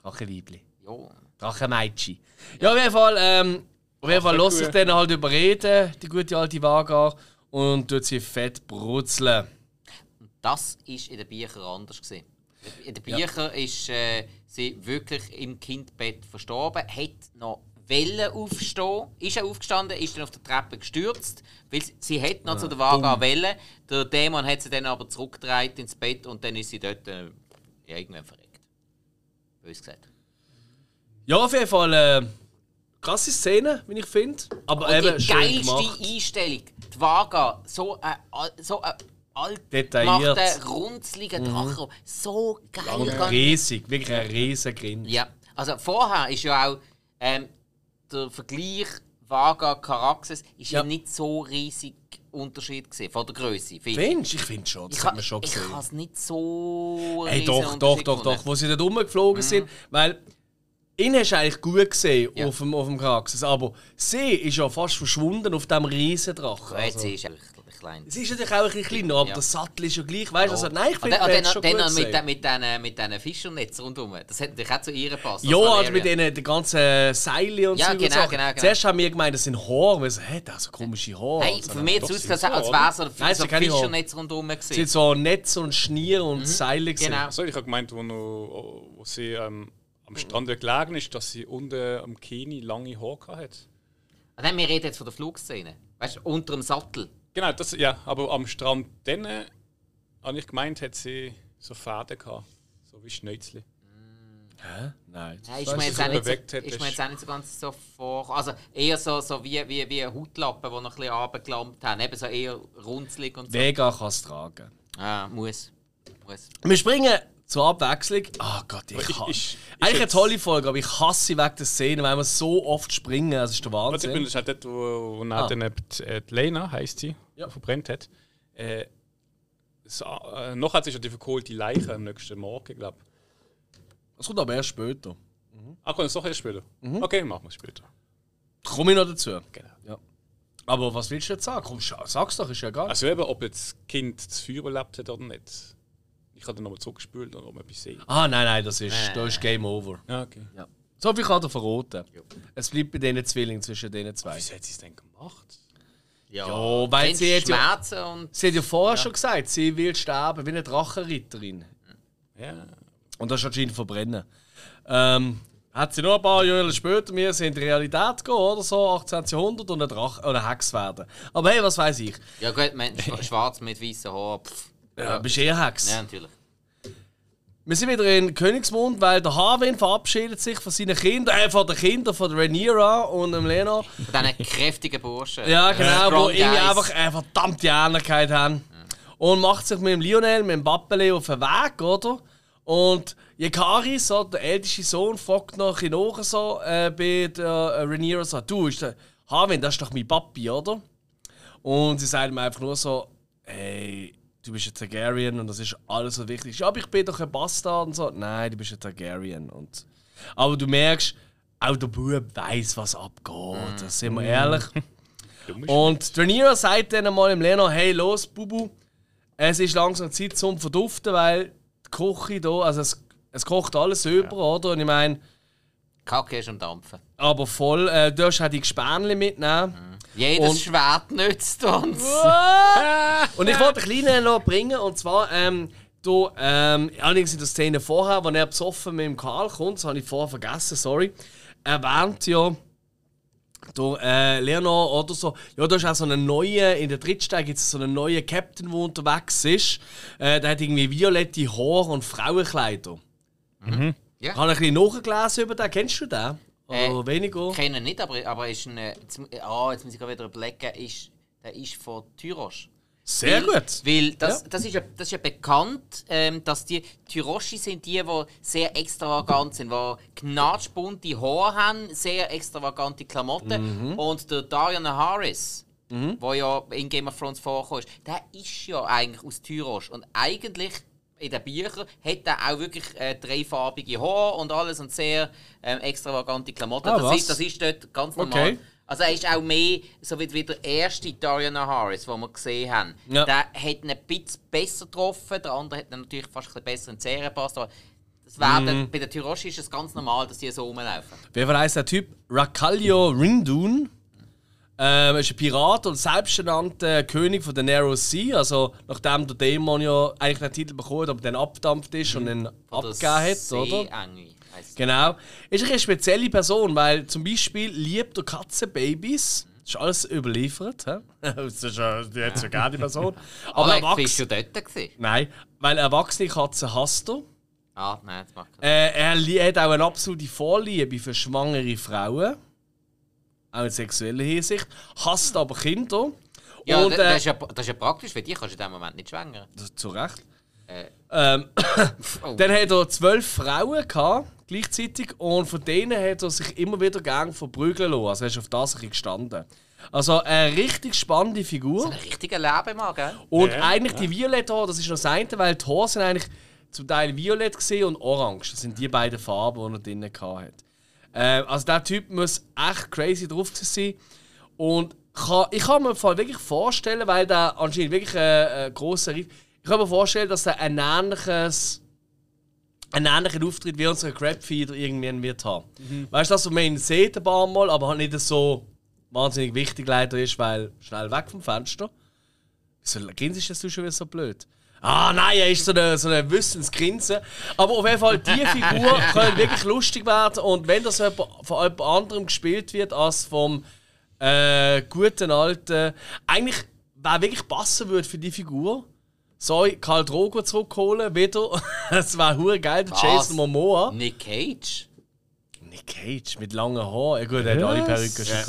Drachenweibli. Ja. Drachenmeitschi. Ja, auf jeden Fall, ähm, auf jeden Fall lässt sich dann halt überreden, die gute alte Vagar, und tut sie fett brutzeln. Das war in den Büchern anders. Gewesen. In den Büchern ist äh, sie wirklich im Kindbett verstorben, hat noch Welle aufstehen, ist er aufgestanden, ist dann auf der Treppe gestürzt, weil sie, sie hat noch zu der Vaga Welle. Der Dämon hat sie dann aber zurückgedreht ins Bett und dann ist sie dort äh, ja, irgendwann verreckt. Bös gesagt. Ja, auf jeden Fall, äh, krasse Szene, wie ich finde. Aber Und eben die geilste gemacht. Einstellung, die Vaga, so ein, al- so ein alt Detailliert. runzliger Drache, so geil. Und Ganz- riesig, wirklich ein riesen Grin. Ja, also vorher ist ja auch ähm, der Vergleich Vaga Caraxes ist ja. Ja. nicht so riesig Unterschied gesehen von der Größe. finde ich. Findest du? Ich finde schon, das Ich hat ha- man schon ich gesehen. habe es nicht so Hey, doch, doch, doch, doch. Wo sie dort rumgeflogen sind. Weil ihn hast du eigentlich gut gesehen Ja. auf dem, auf dem Kraxis. Aber sie ist ja fast verschwunden auf diesem Riesendrachen. Ja, jetzt Also, ist eigentlich klein. sie ist natürlich auch ein bisschen kleiner, aber Ja. der Sattel ist ja gleich. Weißt du, also, nein, ich Und finde, und hat schon dann, gut mit, den- mit diesen mit diesen Fischernetz rundherum. Das hat natürlich auch zu ihr gepasst. Ja, als also mit denen, den ganzen Seilen und Ja, so. genau, Sachen. genau, genau. Zuerst haben wir gemeint, das sind Haare. Wir so, hä, das so komische Haare. Hey, Also, für mich hat es sind als so, wäre so ein Nein, so. Fischernetz rundherum Es sind so Netz und Schnier und Seile. gewesen. Genau. Also ich habe gemeint, wo, noch, wo sie ähm, am Strand gelegen ist, dass sie unten am Kini lange Haare hatte. Und dann, wir reden jetzt von der Flugszene. Weißt du, unter dem Sattel. Genau, das, ja, aber am Strand dann äh, habe ich gemeint, hat sie so Fäden gehabt. So wie Schnäuzli. Hä? Nein. Ja, ist, das mir jetzt ich auch nicht so, ist mir jetzt auch nicht so ganz so vor. Also eher so, so wie, wie, wie Hautlappen, die noch ein bisschen runtergelammt haben. Eben so eher runzlig und so. Vega kann es tragen. Ah, muss. Muss. Wir springen zur Abwechslung. Ah Gott, ich, Ich- hasse. ich- ich Eigentlich eine tolle Folge, aber ich hasse sie wegen der Szene, weil wir so oft springen. Das ist der Also ich bin Wahnsinn. das ist auch dort, wo, wo Ah. ah. dann die, äh, die Lena, heisst sie, Ja. verbrennt hat. Äh, so, äh, noch hat sie schon die verkohlte Leiche am nächsten Morgen, glaube ich. Das kommt aber erst später. Ah, kommt es doch erst später? Mhm. Okay, machen wir es später. Komme ich noch dazu. Genau. Ja. Aber was willst du jetzt sagen? Komm, sag's doch, ist ja egal. Also eben, ob jetzt das Kind das Feuer überlebt hat oder nicht. Ich habe dann nochmal zurückgespült und man etwas sehen. Ah, nein, nein, das ist, Äh. da ist Game Over. Ja, okay. Ja. So viel kann er verraten. Es bleibt bei diesen Zwillingen zwischen diesen zwei. Wieso hat sie es denn gemacht? Ja, Ja, weil sie hat ja- Schmerzen und. Sie hat ja vorher schon gesagt, sie will sterben wie eine Drachenritterin. Ja. Und das ist anscheinend verbrennen. Ähm, hat sie noch ein paar Jahre später, wir sind in die Realität gehen, oder so, 18. Jahrhundert und ein Drache oder eine Hex werden. Aber hey, was weiß ich? Ja, gut, man, schwarz mit weißen Haaren. Pff. Ja, bist eher Hex. Ja, natürlich. Wir sind wieder in Königsmund, weil der Harwin verabschiedet sich von seinen Kindern, äh, von den Kindern von Rhaenyra und dem Lena. Von diesen kräftigen Burschen. Ja, genau, Strong wo irgendwie einfach eine verdammte Ähnlichkeit haben. Und macht sich mit dem Lionel, mit dem Bappele auf den Weg, oder? Und Jekari, so, der älteste Sohn, fragt noch bisschen nach so, äh, bei der äh, Rhaenyra so, du, ist der Harwin, das ist doch mein Papi, oder? Und sie sagt ihm einfach nur so, du bist ein Targaryen und das ist alles so wichtig. Ja, aber ich bin doch ein Bastard und so. Nein, du bist ein Targaryen. Und aber du merkst, auch der Bub weiß, was abgeht. Das sind wir ehrlich. Und Rhaenyra sagt dann mal im Leno, hey, los, Bubu, es ist langsam Zeit zum Verduften, weil die Küche hier, also es, es kocht alles über, oder? Und ich meine, Kacke ist am Dampfen. aber voll, äh, du darfst auch die Gespänli mitnehmen. Jedes Und- Schwert nützt uns. Und ich wollte einen kleinen noch bringen, und zwar, ähm, du, ähm, allerdings in der Szene vorher, wo er besoffen mit dem Karl kommt, das habe ich vorher vergessen, sorry, erwähnt ja, der äh, Leonard oder so, ja, da ist auch so einen neuen, in der Drittsteig gibt es so einen neuen Captain, der unterwegs ist. Äh, der hat irgendwie violette Haare und Frauenkleider. Ja. Ich habe ein bisschen nachgelesen über den. Kennst du den? Äh, Oder weniger? Ich kenne ihn nicht, aber, aber ist ein. äh, Jetzt, mu- ah, jetzt muss ich gerade wieder überlegen. Ist, der ist von Tyrosch. Sehr weil, gut. Weil das, Ja. das, ist ja, das ist ja bekannt, ähm, dass die Tyroshi sind die, die sehr extravagant sind, die knatschbunte Haare haben, sehr extravagante Klamotten. Mhm. Und der Darian Harris, der ja in Game of Thrones vorkommt, der ist ja eigentlich aus Tyrosch. Und eigentlich in den Büchern hat er auch wirklich äh, dreifarbige Haare und alles und sehr ähm, extravagante Klamotten. Ah, das, was? ist, das ist dort ganz normal. Okay. Also er ist auch mehr so wie, wie der erste Darian Harris, den wir gesehen haben. Ja. Der hat ihn ein bisschen besser getroffen, der andere hat ihn natürlich fast ein bisschen besser in die Serie gepasst. Aber das werden, Mhm. bei den Tyroshi ist es ganz normal, dass die so rumlaufen. Wie heißt der Typ? Rakalio Rindun. Ähm, ist ein Pirat und selbsternannter König von der Narrow Sea. Also, nachdem der Dämon ja eigentlich den Titel bekommen hat, aber dann abgedampft ist und ihn Von der abgegeben hat, oder? Es. Genau. Ist eine spezielle Person, weil zum Beispiel liebt er Katzenbabys. Das ist alles überliefert. hä? Das ist ja die hat ja gerne die Person. Aber Alex, erwachs- bist du dort gewesen? Nein, weil erwachsene Katzen hasst er. Ah, nein, das macht keinen Äh, er hat auch eine absolute Vorliebe für schwangere Frauen. Auch in sexueller Hinsicht. Hasst aber Kinder. Ja, und, das, das, äh, ist ja, das ist ja praktisch, weil die kannst du in dem Moment nicht schwängern. zu Recht. Äh, Ähm, oh. dann hat er zwölf Frauen gehabt, gleichzeitig. Und von denen hat er sich immer wieder gern verprügeln lassen. Also er ist auf das ein gestanden. Also eine richtig spannende Figur. ein richtiger Lebemann, gell? Und Ja, eigentlich die violette Haare, das ist noch das eine, weil die Haare sind eigentlich zum Teil violett gesehen und orange. Das sind die beiden Farben, die er drinnen hatte. Äh, also der Typ muss echt crazy drauf sein. Und kann, ich kann mir wirklich vorstellen, weil der anscheinend wirklich ein, ein grosser Ritt. Ich kann mir vorstellen, dass er ein ähnliches einen ähnlichen Auftritt wie unser Crabfeeder irgendwann wird haben. Weißt du, dass man ihn sieht ein paar Mal, aber halt nicht so wahnsinnig wichtig leider ist, weil schnell weg vom Fenster. Wieso grinst das du schon wieder so blöd? Ah nein, er ist so eine, so eine Wissensgrinse. Aber auf jeden Fall, die Figur können wirklich lustig werden und wenn das von jemand anderem gespielt wird als vom äh, guten alten. Eigentlich, wer wirklich passen würde für die Figur, soll Karl Drogo zurückholen, wieder. das wäre hure geil, der? Jason Momoa. Nick Cage? Nick Cage mit langen Haaren. Ja, gut, er hat alle Perücken schon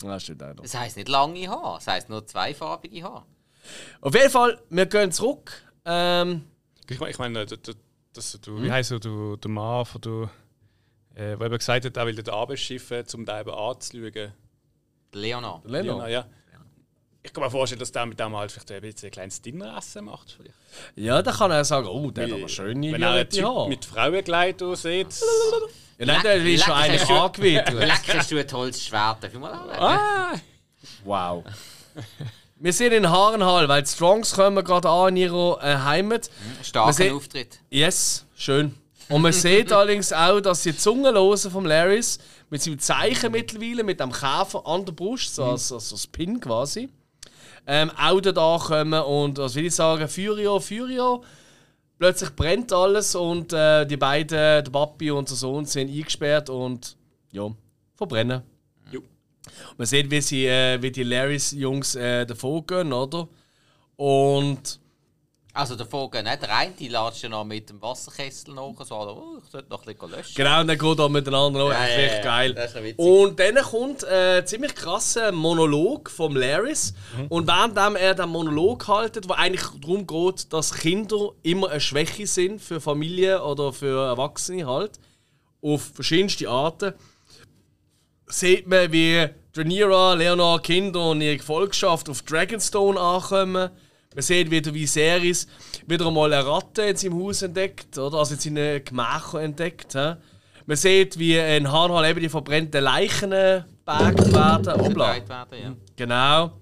gehabt. Stimmt auch noch. Das heisst nicht lange Haare, das heisst nur zweifarbige Haare. Auf jeden Fall, wir gehen zurück. Ähm, Ich meine, ich meine du, wie heißt du, du, der Mann von du, äh, der eben gesagt hat, er will den Arbeitsschiffen, um da eben anzuschauen. Der Leonard. Leno. Ja. Ich kann mir vorstellen, dass der mit dem halt vielleicht ein bisschen ein kleines Dinneressen macht. Vielleicht. Ja, dann kann er sagen, oh, der hat aber schöne Wenn er einen Typ mit Frauenkleid sieht. Ja, nein, der ist schon Leck- eigentlich leck- angewickelt. Lecker hast du ein tolles Schwert. Mal anlegen? Ah! Wow. Wir sind in Haarenhall, weil die Strongs kommen gerade an in ihrer äh, Heimat. Wir Starker Auftritt. Yes, schön. Und man sieht allerdings auch, dass die Zungenlosen vom Larrys mit seinem Zeichen mittlerweile, mit dem Käfer an der Brust, so als, als, als Pin quasi, ähm, auch da kommen und, was will ich sagen, Furio, Furio. Plötzlich brennt alles und äh, die beiden, der Papi und der Sohn, sind eingesperrt und ja, verbrennen. Man sieht, wie, sie, äh, wie die Larrys-Jungs äh, davon gehen, oder? Und Also der Vogel, ne? der eine, die latscht ja noch mit dem Wasserkessel nach, so, oh, ich sollte noch ein bisschen löschen. Genau, und dann geht er miteinander noch. Ja, echt ja, richtig ja. geil. Das ist. Und dann kommt äh, ein ziemlich krasser Monolog vom Laris. Und währenddem er den Monolog haltet, wo eigentlich darum geht, dass Kinder immer eine Schwäche sind für Familien oder für Erwachsene halt, auf verschiedenste Arten, sieht man, wie Rhaenyra, Leonard, Kinder und ihre Gefolgschaft auf Dragonstone ankommen. Man sieht, wie der Viserys wieder einmal eine Ratte in seinem Haus entdeckt, oder? also in seinen Gemächern entdeckt. He? Man sieht, wie in Harnhal eben die verbrannten Leichen gebagt werden. Obla. Ja. Genau.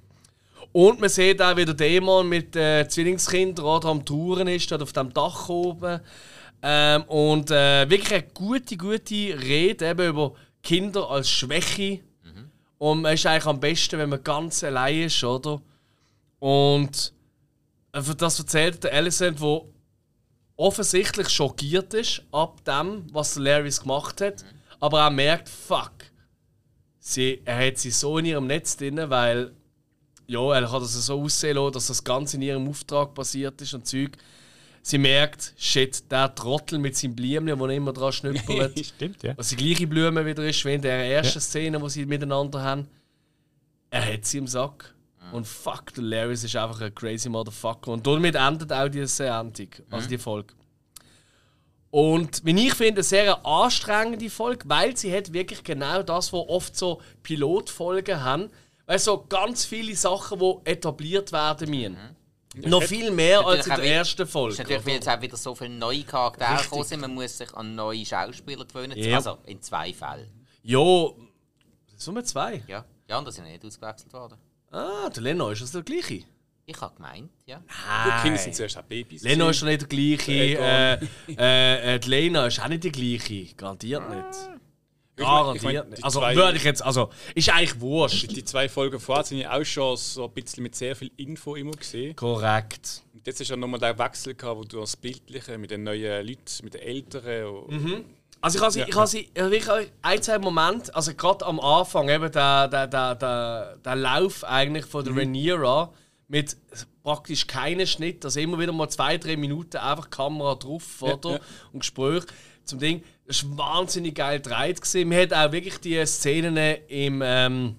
Und man sieht auch, wie der Dämon mit den Zwillingskindern oder am Touren ist, dort auf dem Dach oben. Ähm, und äh, wirklich eine gute, gute Rede eben über Kinder als Schwäche. Und man ist eigentlich am besten, wenn man ganz allein ist, oder? Und äh, das erzählt der Alicent, der offensichtlich schockiert ist ab dem, was der Larrys gemacht hat, aber auch merkt, fuck, sie, er hat sie so in ihrem Netz drin, weil ja, er hat das so aussehen lassen, dass das Ganze in ihrem Auftrag passiert ist und Zeug. Sie merkt, shit, der Trottel mit seinem Blümchen, wo er immer dran schnüppelt. Stimmt, ja. was die gleiche Blume wieder ist, wie in der ersten Szene, wo sie miteinander haben. Er hat sie im Sack. Und fuck, der Larrys ist einfach ein crazy Motherfucker. Und damit endet auch diese Sendung, also die Folge. Und wie ich finde, eine sehr anstrengende Folge, weil sie hat wirklich genau das, was oft so Pilotfolgen haben. Weil so ganz viele Sachen, die etabliert werden müssen. Noch viel mehr als in der wie- ersten Es Folge. ist natürlich, weil oder? jetzt auch wieder so viele neue Charaktere Richtig. gekommen sind, man muss sich an neue Schauspieler gewöhnen. Ja. Also in zwei Fällen. Ja, nur zwei. Ja, die anderen sind nicht ausgewechselt worden. Ah, der Leno ist das der gleiche. Ich habe gemeint, ja. Die Kinder sind zuerst auch Babys. Leno ist doch nicht der gleiche. Der Äh, äh, äh, die Lena ist auch nicht die gleiche. Garantiert nicht. Ich ich Garantiert nicht. die Also zwei- würde ich jetzt. Also, ist eigentlich wurscht. Die zwei Folgen vorher sind ja auch schon so ein bisschen mit sehr viel Info immer gesehen. Korrekt. Und jetzt ist ja nochmal der Wechsel gehabt, wo du das Bildliche mit den neuen Leuten, mit den Älteren. und- Also ich habe sie, ich habe sie ich habe wirklich ein, zwei Momente, also gerade am Anfang, eben der, der, der, der, der Lauf eigentlich von der Rhaenyra mit praktisch keinen Schnitt, also immer wieder mal zwei, drei Minuten einfach Kamera drauf, oder? ja. Und Gespräch zum Ding. Das war wahnsinnig geil gedreht. gewesen. Man hat auch wirklich die Szenen im... Ähm,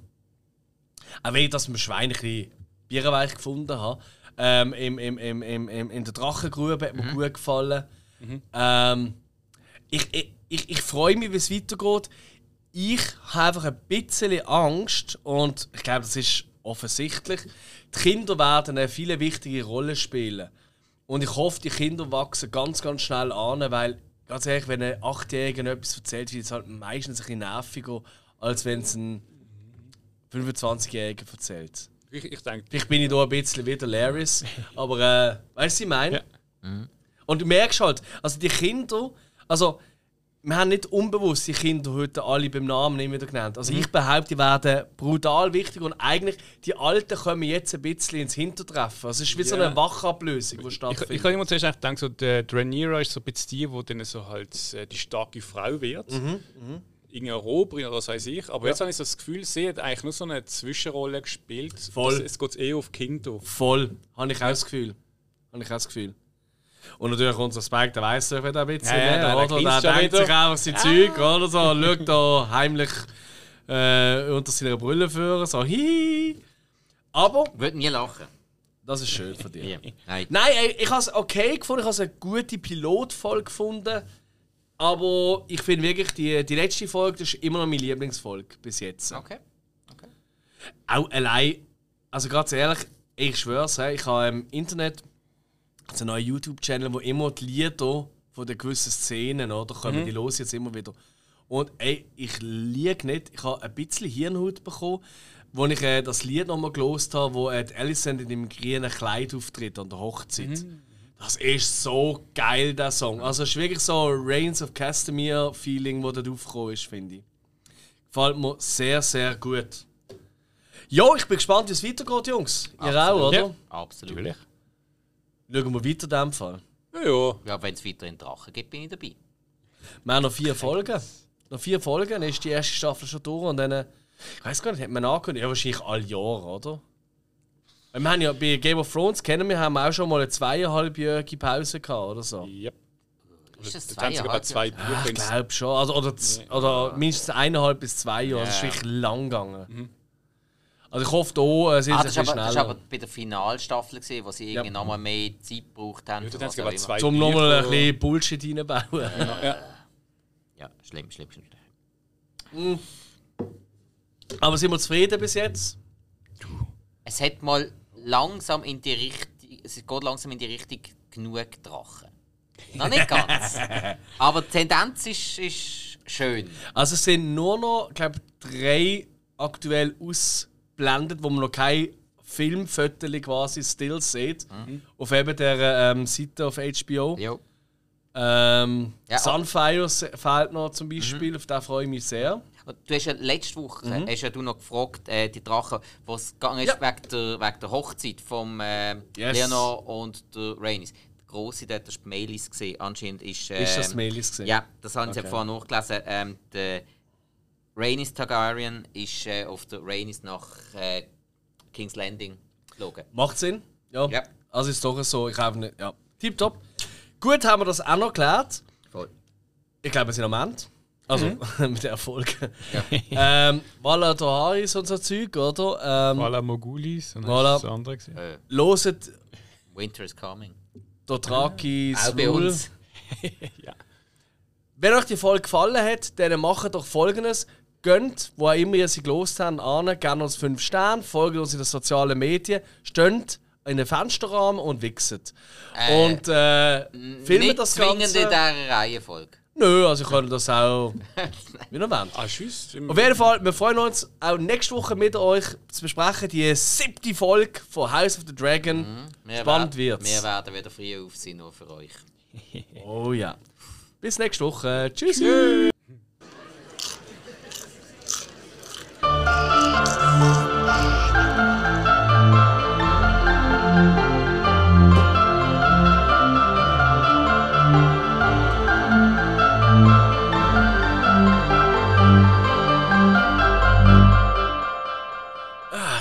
auch wenn ich das mit dem Schwein ein bisschen bierweich gefunden habe, ähm, im, im, im, im, im, in der Drachengrube hat mir gut gefallen. Ähm, ich, ich, ich, ich freue mich, wie es weitergeht. Ich habe einfach ein bisschen Angst und ich glaube, das ist offensichtlich. Die Kinder werden eine viel wichtige Rolle spielen. Und ich hoffe, die Kinder wachsen ganz, ganz schnell an, weil, ganz ehrlich, wenn ein Achtjähriger etwas erzählt, wird es halt meistens ein bisschen nerviger, als wenn es ein 25-Jähriger erzählt. Ich, ich denke, Vielleicht bin ich da ein bisschen wie der Laris, aber äh, weißt du, was ich meine? Ja. Und du merkst halt, also die Kinder, also wir haben nicht unbewusst die Kinder heute alle beim Namen nicht wieder genannt. Also ich behaupte, die werden brutal wichtig und eigentlich die Alten kommen jetzt ein bisschen ins Hintertreffen. Also es ist wie so Ja. eine Wachablösung, die ich, stattfindet. ich habe immer zuerst gedacht, so, der Rhaenyra ist so ein bisschen die, die dann so halt äh, die starke Frau wird. Mhm, Irgendeine Eroberin oder was weiß ich. Aber jetzt habe ich so das Gefühl, sie hat eigentlich nur so eine Zwischenrolle gespielt. Voll. Es geht eher auf Kinder. Voll, habe ich auch das Gefühl. Habe ich auch das Gefühl. Und natürlich unser Spike, der weiß doch wieder ein bisschen, Ja, ja, der- der oder? Der schon denkt wieder. sich einfach sein Zeug, oder so, schaut da heimlich äh, unter seiner Brille führen, so hihi. Aber Würde nie lachen. das ist schön von dir. Ja. Nein. Nein, ey, ich habe es okay gefunden, ich habe es eine gute Pilotfolge gefunden. Aber ich finde wirklich, die, die letzte Folge das ist immer noch meine Lieblingsfolge bis jetzt. Okay. okay. Auch allein, also ganz ehrlich, ich schwör's, hey, ich habe im Internet so einen neuen YouTube-Channel, wo immer die Lieder von den gewissen Szenen, oder, kommen die los jetzt immer wieder. Und ey, ich liege nicht, ich habe ein bisschen Hirnhaut bekommen, wo ich äh, das Lied nochmal gelost habe, wo äh, die Alicent in dem grünen Kleid auftritt an der Hochzeit. Das ist so geil, der Song. Also es ist wirklich so ein Reigns of Castamere-Feeling, das dort aufgekommen ist, finde ich. Gefällt mir sehr, sehr gut. Ja, ich bin gespannt, wie es weitergeht, Jungs. Ihr auch, Absolut. oder? Ja. Absolut. Natürlich. Schauen wir weiter in dem Fall. Ja, ja. Ja, wenn es weiterhin Drachen gibt, bin ich dabei. Wir haben noch vier Folgen. Noch vier Folgen, dann ist die erste Staffel schon durch und dann. äh, Ich weiß gar nicht, hat man angekündigt? Ja, wahrscheinlich alle Jahre, oder? Wir haben ja bei Game of Thrones kennen wir haben auch schon mal eine zweieinhalbjährige Pause gehabt oder so. Yep. Ist das sogar zweieinhalb zwei Jahre? Bücher. Ich glaube schon. Also, oder, oder mindestens eineinhalb bis zwei Jahre. Das ist Ja. wirklich lang gegangen. Also ich hoffe, da äh, sind Ah, sie das ein war aber, das ist schneller. aber bei der Finalstaffel, gewesen, wo sie irgendwie nochmal mehr Zeit gebraucht haben. Ja, haben zwei Um nochmal ein bisschen Bullshit reinbauen. Ja, schlimm, schlimm, schlimm. Aber sind wir zufrieden bis jetzt? Es hat mal langsam in die Richtung, es geht langsam in die Richtung genug Drachen. Noch nicht ganz. aber die Tendenz ist, ist schön. Also es sind nur noch, glaube drei aktuell ausblendet, wo man noch kein Filmfotos quasi still sieht. Auf eben der ähm, Seite auf HBO. Jo. Ähm, Ja, Sunfire se- fehlt noch zum Beispiel, auf den freue ich mich sehr. Du hast ja letzte Woche hast ja du noch gefragt, äh, die Drachen, was gegangen ist Mhm. Ja. wegen, der, wegen der Hochzeit von äh, Yes. Leonor und der Rhaenys. Der Grosse dort, das war Melis gesehen. Anscheinend ist. Ähm, Ist das Melis gesehen? Ja, das haben sie Okay. vorhin nachgelesen. Ähm, der Rhaenys Targaryen ist äh, auf der Rhaenys nach äh, King's Landing geflogen. Macht Sinn? Ja. Ja. Also ist doch so, ich habe nicht. Ja. Tipptopp. Gut, haben wir das auch noch geklärt. Voll. Ich glaube, wir sind am Ende. Also Mhm. mit der Erfolg. ähm, Walla Doharis und so Zeug, oder? Ähm, Walla Mogulis und Voilà. das andere gesehen. Äh, Loset Winter is coming. Dothraki Auch bei Rule. uns. Wenn euch die Folge gefallen hat, dann macht doch folgendes. Gönnt, wo auch immer ihr sie gelost habt, an, gerne uns 5 Sterne, folgt uns in den sozialen Medien, steht in den Fensterrahmen und wichset. Äh, und äh, filmt Nicht das zwingend Ganze. in dieser Reihenfolge. Nö, also ich könnte das auch wie ihr wollt. Ah, tschüss. Auf jeden Fall, wir freuen uns auch nächste Woche mit euch zu besprechen, die siebte Folge von House of the Dragon. Wir Spannend wird's. Wir werden wieder früh auf sein, nur für euch. Oh ja. Bis nächste Woche. Tschüss. Ah,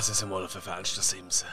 sie sind mal auf den Fenster Simsen.